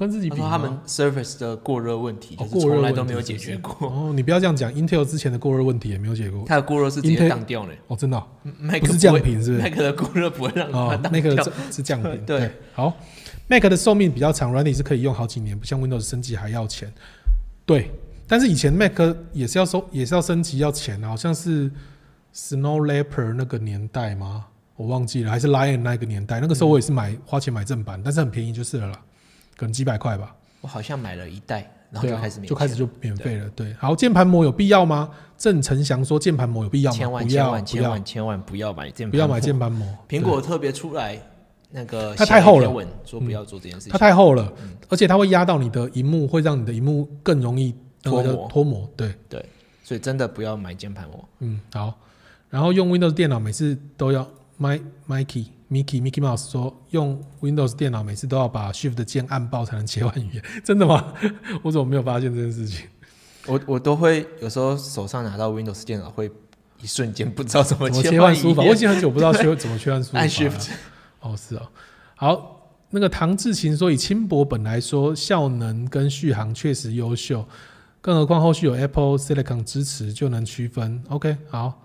跟自己比，他们 Surface 的过热问题，哦就是过热从来都没有解决过。哦，你不要这样讲，Intel 之前的过热问题也没有解过。它的过热是直接当掉了哦，真的哦，Mac 不是降频是不是？Mac 的过热不会让它哦当，Mac。是降频。对，好，Mac 的寿命比较长，软体是可以用好几年，不像 Windows 升级还要钱。对，但是以前 Mac 也是要收，也是要升级要钱啊，好像是 Snow Leopard 那个年代吗？我忘记了，还是 Lion 那个年代。那个时候我也是买花钱买正版，但是很便宜就是了啦，可能几百块吧。我好像买了一袋，然后就开始，免钱就开始就免费了。对，好，键盘膜有必要吗？郑成祥说键盘膜有必要吗？千万不要，千万千万千万不要买键盘，不要买键。盘膜。苹果特别出来那个它太厚了说不要做这件事对，它。太厚了，而且它会压到你的荧幕，会让你的荧幕更容易脱模脱模。对，所以真的不要买键盘膜。嗯，好。然后用 Windows 电脑每次都要 My Mikey Mickey Mickey Mouse 说用 Windows 电脑每次都要把 Shift 键按爆才能切换语言，真的吗？我怎么没有发现这件事情？我我都会有时候手上拿到 Windows 电脑会一瞬间不知道怎么切切换？语言我已经很久不知道切 怎么切换书法了。按 Shift 哦，是哦。好，那个唐志勤说，以轻薄本来说，效能跟续航确实优秀，更何况后续有 Apple Silicon 支持，就能区分。OK，好，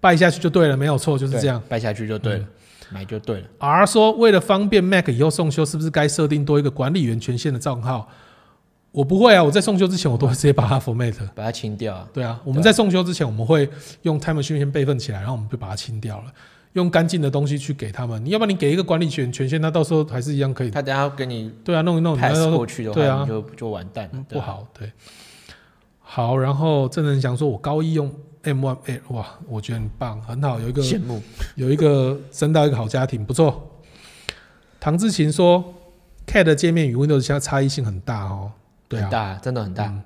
拜下去就对了，没有错，就是这样。拜下去就对了，买就对了。R 说，为了方便 Mac 以后送修，是不是该设定多一个管理员权限的账号？我不会啊，我在送修之前，我都会直接把它 format。把它清掉啊。对啊，我们在送修之前，我们会用 Time Machine 先备份起来，然后我们就把它清掉了，用干净的东西去给他们。你要不然你给一个管理权权限，那到时候还是一样可以。他等下要跟你对啊，弄一弄，你到 pass 时候过去的对啊话，就就完蛋了。不好，对。好，然后郑仁祥说，我高一用 M1 Air，哇，我觉得很棒，很好，有一个羡慕。有一个生到一个好家庭，不错。唐志勤说，CAD 的界面与 Windows 现在差异性很大哦，对啊，很大，真的很大。嗯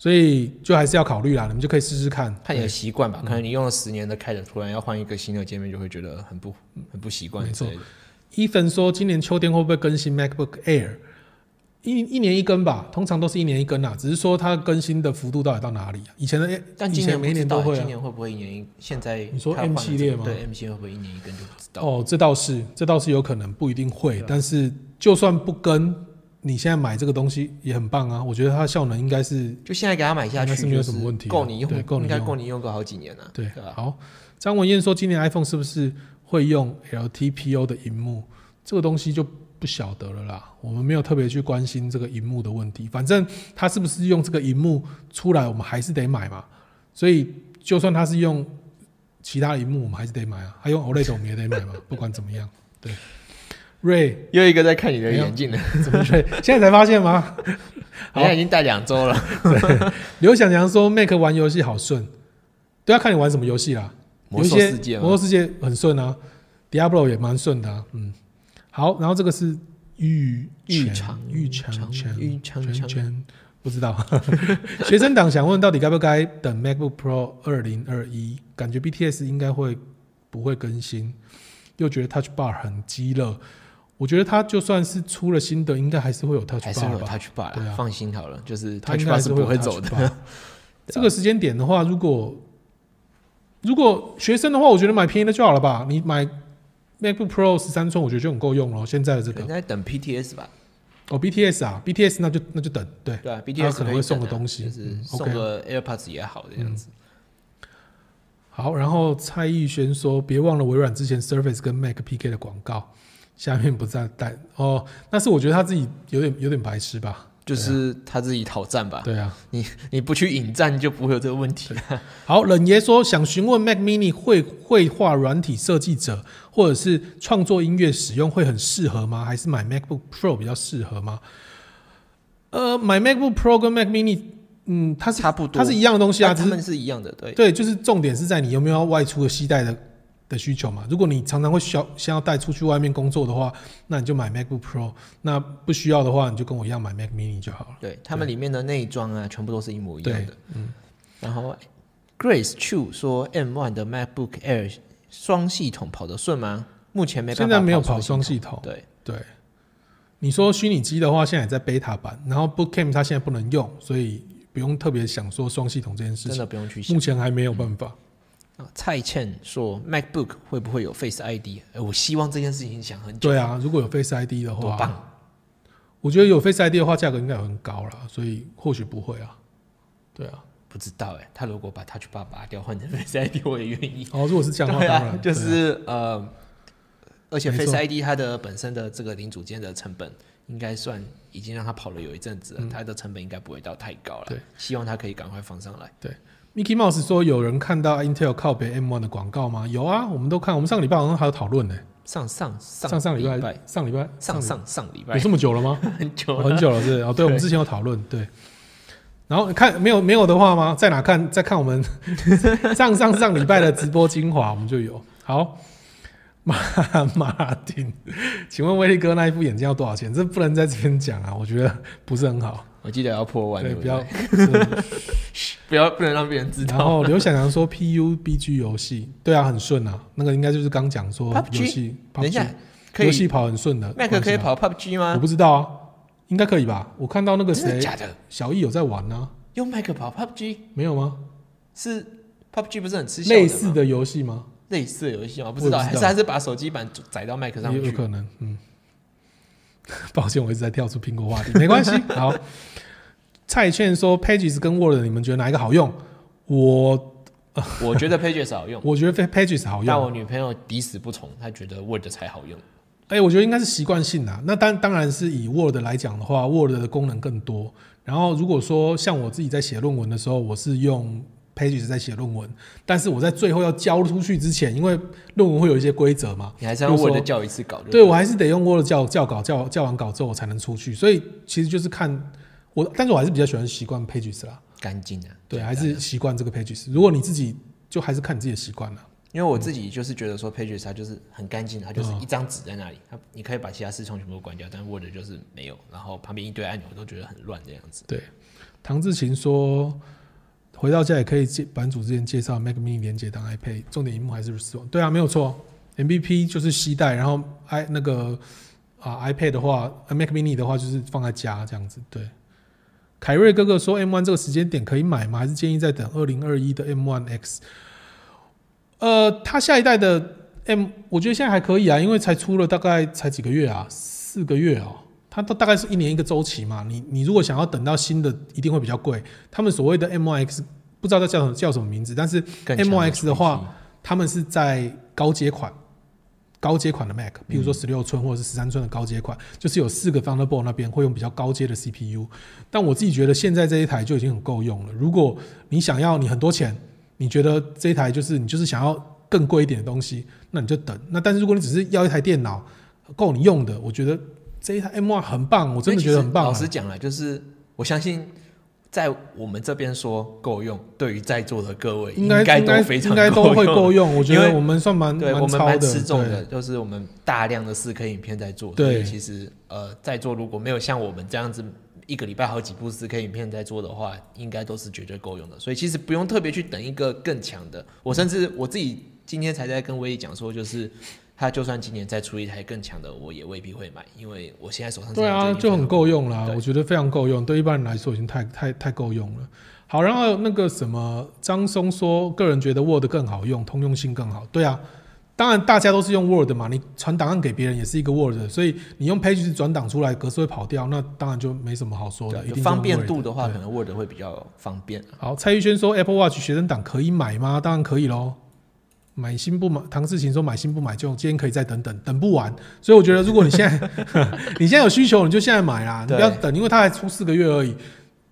所以就还是要考虑啦，你们就可以试试看。看你的对习惯吧，可能你用了十年的 CAD，突然要换一个新的界面，就会觉得很不很不习惯没错之类的。Ethan 说，今年秋天会不会更新 MacBook Air？一一年一更吧，通常都是一年一更啦，只是说它更新的幅度到底到哪里啊？以前的但今年以前每一年都会啊。今年会不会一年一？现在你说 M 系列吗这个对 M 系列会不会一年一根就不知道。哦，这倒是，这倒是有可能，不一定会。啊但是就算不跟，你现在买这个东西也很棒啊，我觉得它的效能应该是就现在给它买下去，是没有什么问题啊够你用，应该对够你用个好几年啊。对？好，张文燕说，今年 iPhone 是不是会用 LTPO 的荧幕？这个东西就不晓得了啦。我们没有特别去关心这个荧幕的问题，反正他是不是用这个荧幕出来，我们还是得买嘛。所以就算他是用其他荧幕，我们还是得买啊。它用 OLED 我们也得买嘛，不管怎么样。对，瑞又一个在看你的眼镜了，怎么瑞？现在才发现吗？好像已经戴两周了。刘想强说，Mac 玩游戏好顺，都要，看你玩什么游戏啦。魔兽世界嘛，魔兽世界很顺啊，Diablo 也蛮顺的、啊，嗯。好，然后这个是玉泉玉长玉长长泉玉长不知道。学生党想问，到底该不该等 MacBook Pro 二零二一？感觉 BTS 应该会不会更新，又觉得 Touch Bar 很鸡肋。我觉得它就算是出了新的，应该还是会有 Touch 还是会 Bar 有吧。Touch Bar 对啊，放心好了，就是它 Touch Bar 是不会走的 Bar。这个时间点的话，如果如果学生的话，我觉得买便宜的就好了吧。你买 MacBook Pro 十三寸，我觉得就很够用了。现在的这个可能在等 PTS 吧，哦，BTS 啊，BTS 那就那就等对。对啊，BTS 可能会送个东西就是嗯送个 AirPods 也好这样子。好，然后蔡艺轩说，别忘了微软之前 Surface 跟 Mac PK 的广告，下面不再带哦。那是我觉得他自己有点有点白痴吧。就是他自己讨战吧，对啊。你你不去引战就不会有这个问题。好，冷爷说想询问 Mac Mini 绘绘画软体设计者或者是创作音乐使用会很适合吗？还是买 MacBook Pro 比较适合吗？呃，买 MacBook Pro 跟 Mac Mini，嗯，它是差不多它是一样的东西啊，只是他们是一样的，对，对，就是重点是在你有没有要外出的携带的的需求嘛。如果你常常会需要先要带出去外面工作的话，那你就买 MacBook Pro；那不需要的话，你就跟我一样买 Mac Mini 就好了。对，它们里面的内装啊，全部都是一模一样的。，嗯。然后 Grace Chu 说，M1 的 MacBook Air 双系统跑得顺吗？目前没办法现在没有跑双系统。对，对，你说虚拟机的话，现在也在 beta 版，然后 Book Camp 它现在不能用，所以不用特别想说双系统这件事情，真的不用去想目。前还没有办法。啊蔡倩说 MacBook 会不会有 Face ID？哎，我希望这件事情想很久，对啊，如果有 Face ID 的话，多棒！我觉得有 Face ID 的话，价格应该很高了，所以或许不会啊。对啊，不知道哎，他如果把 Touch Bar 拔掉换成 Face ID，我也愿意。哦，如果是这样的话，对，啊就是呃，而且 Face ID 它的本身的这个零组件的成本，应该算已经让它跑了有一阵子了，它的成本应该不会到太高了。嗯对，希望它可以赶快放上来。对 Mickey Mouse 说有人看到 Intel 靠北 M1 的广告吗？有啊，我们都看，我们上个礼拜好像还有讨论呢。上上上上上礼拜拜，上礼拜上上上礼拜有这么久了吗？很久很久了，是哦，对，我们之前有讨论，对。然后看没有没有的话吗？在哪看？再看我们 上上上礼拜的直播精华，我们就有。好，马马丁，请问威力哥那一副眼镜要多少钱？这不能在这边讲啊，我觉得不是很好。我记得要破万，对，对，不要。不要不能让别人知道。然后刘小阳说 PUBG 游戏，对啊，很顺啊。那个应该就是刚讲说？游戏，等一下游戏跑很顺的。Mac 可以跑 PUBG 吗我吗？不知道啊，应该可以吧？我看到那个谁，的假的？小易有在玩呢、用 Mac 跑 PUBG 没有吗？是 PUBG 不是很吃效的吗类似的游戏吗？类似的游戏吗？不知道，我也不知道还是还是把手机版载到 Mac 上去？也有可能，嗯。抱歉，我一直在跳出苹果话题，没关系。好，蔡倩说 Pages 跟 Word 你们觉得哪一个好用？我 我觉得 Pages 好用，我觉得 Pages 好用但我。女朋友抵死不从，她觉得 Word 才好用。哎、我觉得应该是习惯性的。那当当然是以 Word 来讲的话，Word 的功能更多。然后如果说像我自己在写论文的时候，我是用 Pages 在写论文，但是我在最后要交出去之前，因为论文会有一些规则嘛，你还是要 Word 校一次稿就对我还是得用 Word 校校稿校校完稿之后我才能出去，所以其实就是看我，但是我还是比较喜欢习惯 Pages 啦，干净啊。对，还是习惯这个 Pages。如果你自己就还是看你自己的习惯了，因为我自己就是觉得说 Pages 它就是很干净，它嗯就是一张纸在那里，它你可以把其他视窗全部都关掉，但 Word 就是没有，然后旁边一堆按钮我都觉得很乱这样子。对。唐志勤说，回到家也可以介版主之前介绍 Mac Mini 连接当 iPad，重点荧幕还是视网，对啊，没有错，MVP 就是携带，然后 i 那个啊 iPad 的话、呃、，Mac Mini 的话就是放在家这样子，对。凯瑞哥哥说，M1 这个时间点可以买吗？还是建议再等二零二一的 M1 X？呃，它下一代的 M，我觉得现在还可以啊，因为才出了大概才几个月啊，四个月哦。它都大概是一年一个周期嘛，你你如果想要等到新的，一定会比较贵。他们所谓的 M1 X 不知道它叫什么叫什么名字，但是 M1 X 的话他们是在高阶款，高阶款的 Mac，比如说十六寸或者是十三寸的高阶款，就是有四个 Thunderbolt 那边会用比较高阶的 CPU。但我自己觉得现在这一台就已经很够用了。如果你想要你很多钱，你觉得这一台就是你就是想要更贵一点的东西，那你就等。那但是如果你只是要一台电脑够你用的，我觉得这一台 M1 很棒，我真的觉得很棒、啊。老实讲了，就是我相信在我们这边说够用，对于在座的各位应该都非常应该都会用够用。我觉因为得我们算蛮对我们蛮吃重的，就是我们大量的四 K 影片在做，对其实呃，在座如果没有像我们这样子一个礼拜好几部四 K 影片在做的话，应该都是绝对够用的。所以其实不用特别去等一个更强的。我甚至我自己今天才在跟威力讲说，就是他就算今年再出一台更强的，我也未必会买，因为我现在手上这对啊，就很够用啦。我觉得非常够用，对一般人来说已经太太太够用了。好，然后那个什么张松说，个人觉得 Word 更好用，通用性更好。对啊，当然大家都是用 Word 嘛，你传档案给别人也是一个 Word，所以你用 Pages 转档出来，格式会跑掉，那当然就没什么好说的。对一定是用方便度的话，可能 Word 会比较方便。好，蔡玉轩说 Apple Watch 学生档可以买吗？当然可以喽。买新不买，唐世琴说买新不买旧，今天可以再等等，等不完。所以我觉得，如果你现在 你现在有需求，你就现在买啦，你不要等，因为它还出四个月而已，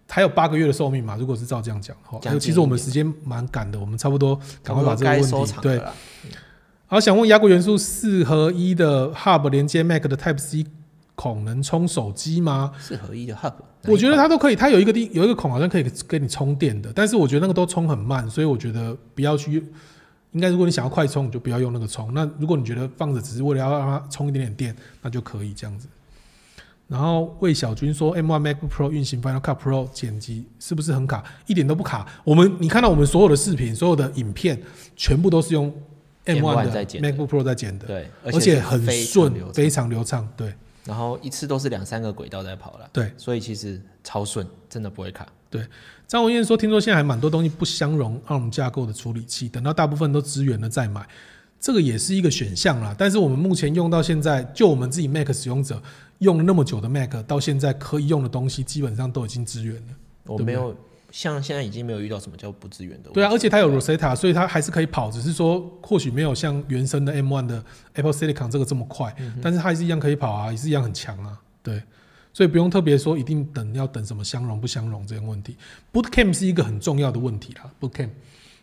还有八个月的寿命嘛。如果是照这样讲的话，其实我们时间蛮赶的，我们差不多赶快把这个该问题对。好，想问雅谷元素四合一的 Hub 连接 Mac 的 Type C 孔能充手机吗？四合一的 Hub，我觉得它都可以，它有一个地有一个孔好像可以给你充电的，但是我觉得那个都充很慢，所以我觉得不要去。应该如果你想要快充，你就不要用那个充。那如果你觉得放着只是为了要让它充一点点电，那就可以这样子。然后魏小军说，M1 MacBook Pro 运行 Final Cut Pro 剪辑是不是很卡？一点都不卡。我们你看到我们所有的视频、所有的影片，全部都是用 M1 M1 的在剪的 MacBook Pro 在剪的，对，而且是很顺非常流畅。对然后一次都是两三个轨道在跑了，对，所以其实超顺，真的不会卡。对张文燕说：“听说现在还蛮多东西不相容 ARM 架构的处理器，等到大部分都支援了再买，这个也是一个选项啦。但是我们目前用到现在，就我们自己 Mac 使用者用了那么久的 Mac，到现在可以用的东西基本上都已经支援了。我没有像现在已经没有遇到什么叫不支援的。对啊，而且它有 Rosetta，所以它还是可以跑，只是说或许没有像原生的 M1 的 Apple Silicon 这个这么快，但是它还是一样可以跑啊，也是一样很强啊。对，所以不用特别说一定等要等什么相容不相容这个问题。Bootcamp 是一个很重要的问题啦。Bootcamp，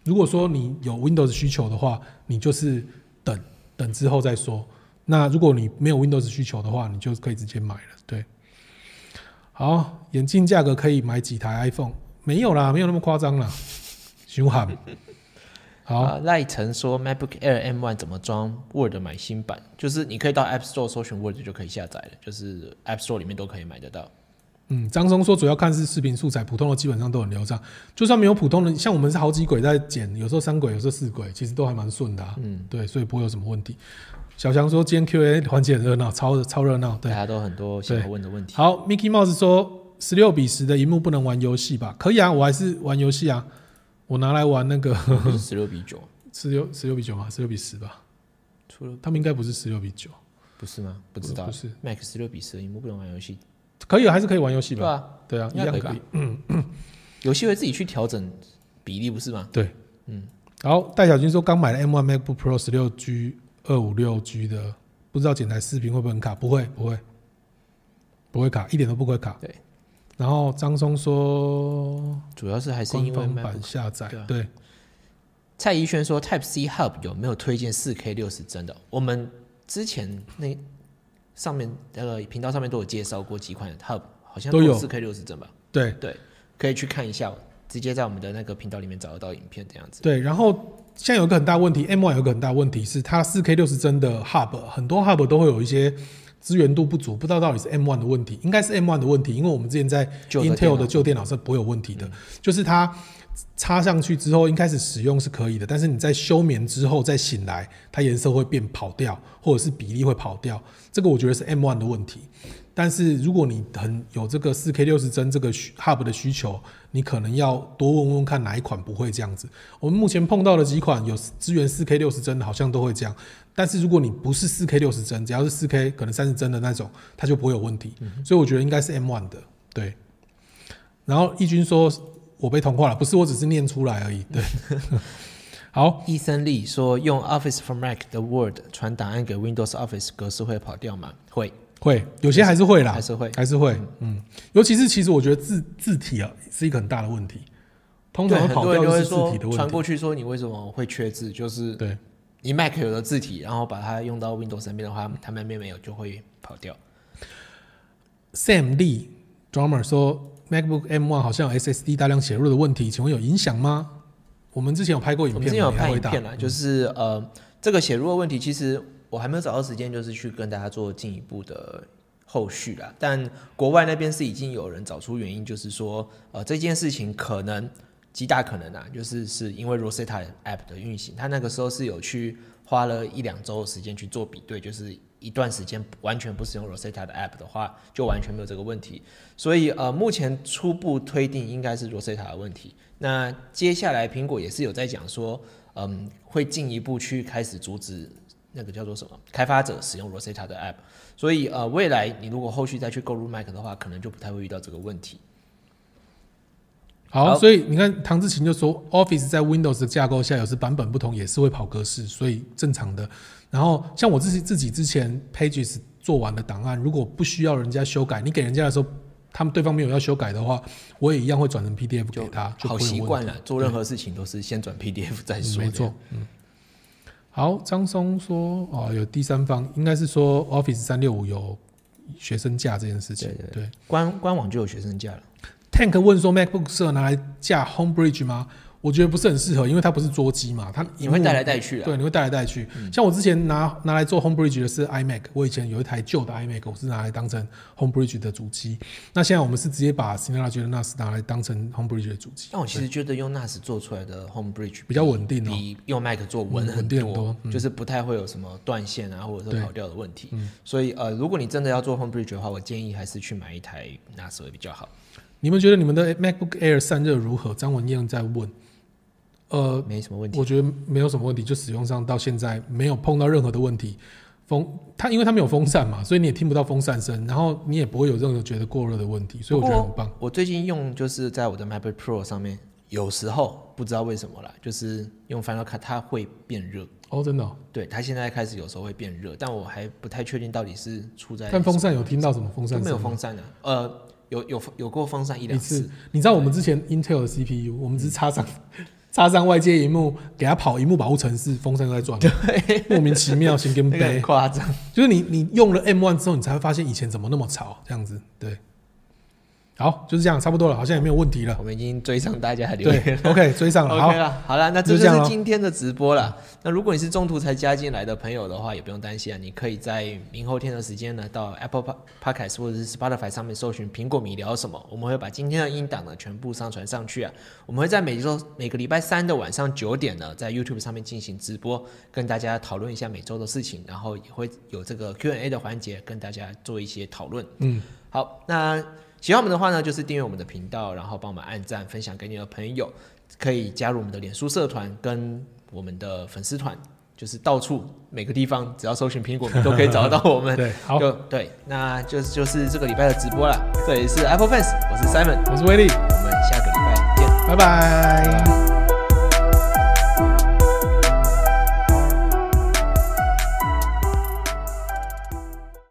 如果说你有 Windows 需求的话，你就是等等之后再说。那如果你没有 Windows 需求的话，你就可以直接买了。对，好，眼镜价格可以买几台 iPhone？没有啦，没有那么夸张啦。凶悍。好，啊，赖晨说 MacBook Air M1 怎么装 Word 买新版？就是你可以到 App Store 搜寻 Word 就可以下载了，就是 App Store 里面都可以买得到。嗯，张松说主要看是视频素材，普通的基本上都很流畅，就算没有普通的，像我们是好几轨在剪，有时候三轨，有时候四轨，其实都还蛮顺的、啊。嗯，对，所以不会有什么问题。小强说今天 Q&A 环节很热闹，超超热闹。对大，家都很多想要问的问题。好，Mickey Mouse 说十六比十的荧幕不能玩游戏吧？可以啊，我还是玩游戏啊，我拿来玩那个十六比九，十六十六比九吗？十六比十吧？除了他们应该不是十六比九，不是吗？不知道不是 Mac 十六比十的，荧幕不能玩游戏，可以啊，还是可以玩游戏吧？对啊，对啊，一样可以。游戏会自己去调整比例，不是吗？对，嗯，然后戴小军说刚买了 M1 MacBook Pro 十六 G 二五六 G 的，不知道剪台视频会不会很卡？不会，不会，不会卡，一点都不会卡。对。然后张松说主要是还是因为版下载对蔡宜轩说 Type C Hub 有没有推荐四 K 六十帧的？我们之前那上面那个频道上面都有介绍过几款 Hub，好像都有四 K 六十帧吧？对对，可以去看一下，直接在我们的那个频道里面找得到影片这样子。对。然后现在有一个很大问题，M1 有一个很大问题是它四 K 六十帧的 Hub，很多 Hub 都会有一些资源度不足，不知道到底是 M1 的问题，应该是 M1 的问题，因为我们之前在 Intel 的旧电脑是不会有问题的，就是它插上去之后，一开始使用是可以的，但是你在休眠之后再醒来，它颜色会变跑掉，或者是比例会跑掉，这个我觉得是 M1 的问题。但是如果你很有这个四 K 六十帧这个需 Hub 的需求，你可能要多问问看哪一款不会这样子。我们目前碰到的几款有支援四 K 六十帧的，好像都会这样。但是如果你不是四 K 六十帧，只要是四 K 可能三十帧的那种，它就不会有问题。所以我觉得应该是 M1 的，对。然后义军说我被同化了，不是，我只是念出来而已。对，好，伊森利说用 Office for Mac 的 Word 传档案给 Windows Office 格式会跑掉吗？会，会有些还是会啦还，是会。还是会，嗯，尤其是其实我觉得字字体啊是一个很大的问题，通，常很多人跑掉的是字体的问题。传过去说你为什么会缺字，就是对，你 Mac 有的字体，然后把它用到 Windows 上面的话，它那边没有就会跑掉。Sam Lee Drummer 说 MacBook M1 好像有 SSD 大量写入的问题，请问有影响吗？我们之前有拍过影片，我们之前有拍影片啦，就是呃，这个写入的问题，其实我还没有找到时间，就是去跟大家做进一步的后续啦。但国外那边是已经有人找出原因，就是说，呃，这件事情可能极大可能啊，就是是因为 Rosetta App 的运行，它那个时候是有去花了一两周的时间去做比对，就是一段时间完全不使用 Rosetta 的 App 的话，就完全没有这个问题。所以呃，目前初步推定应该是 Rosetta 的问题。那接下来苹果也是有在讲说，嗯，会进一步去开始阻止那个叫做什么开发者使用 Rosetta 的 App。所以呃，未来你如果后续再去购入 Mac 的话，可能就不太会遇到这个问题。好，所以你看唐志勤就说，Office 在 Windows 的架构下，有时版本不同也是会跑格式，所以正常的。然后像我自己自己之前 Pages 做完的档案，如果不需要人家修改，你给人家的时候，他们对方没有要修改的话，我也一样会转成 PDF 给他，就好习惯了，做任何事情都是先转 PDF 再说。嗯没错，嗯。好，张松说，哦，有第三方，应该是说 Office 三六五有学生价这件事情。对对官官网就有学生价了。Tank 问说，MacBook 适合拿来架 HomeBridge 吗？我觉得不是很适合，因为它不是桌机嘛，它你会带来带去啊？对，你会带来带去。像我之前拿拿来做 HomeBridge 的是 iMac，我以前有一台旧的 iMac，我是拿来当成 HomeBridge 的主机。那现在我们是直接把 Synology 的 NAS 拿来当成 HomeBridge 的主机。但我其实觉得用 NAS 做出来的 Home Bridge 比较稳定哦比用 Mac 做稳嗯很多，稳定很多嗯就是不太会有什么断线啊，或者对是跑掉的问题。嗯所以呃，如果你真的要做 Home Bridge 的话，我建议还是去买一台 NAS 会比较好。你们觉得你们的 MacBook Air 散热如何？张文燕在问。呃，没什么问题。我觉得没有什么问题，就使用上到现在没有碰到任何的问题。风它因为它没有风扇嘛，所以你也听不到风扇声，然后你也不会有任何觉得过热的问题，所以我觉得很棒。我最近用就是在我的 MacBook Pro 上面，有时候不知道为什么啦，就是用 Final Cut 它会变热。哦，真的、哦？对，它现在开始有时候会变热，但我还不太确定到底是出在但风扇有听到什么风扇没有风扇的，呃，有有有过风扇一两次次，，你知道我们之前 Intel 的 CPU，我们只是插上插上外接荧幕，给他跑荧幕保护城市，风扇都在转，莫名其妙，心跟 背。夸张。就是你你用了 M One 之后，你才会发现以前怎么那么吵，这样子。对，好，就是这样，差不多了，好像也没有问题了我。们已经追上大家的留对言。，OK，追上了。OK 好，了，好了，那这就是今天的直播了。那如果你是中途才加进来的朋友的话，也不用担心啊，你可以在明后天的时间呢，到 Apple Podcast 或者是 Spotify 上面搜寻“苹果米聊什么”，我们会把今天的音档呢全部上传上去啊。我们会在每周每个礼拜三的晚上九点呢，在 YouTube 上面进行直播，跟大家讨论一下每周的事情，然后也会有这个 Q&A 的环节，跟大家做一些讨论。嗯，好，那喜欢我们的话呢，就是订阅我们的频道，然后帮我们按赞、分享给你的朋友，可以加入我们的脸书社团跟我们的粉丝团，就是到处每个地方只要搜寻苹果，你都可以找得到我们。对，好，就对，那就是就是这个礼拜的直播了。这里是 Apple Fans，我是 Simon，我是威力，我们下个礼拜见。拜拜。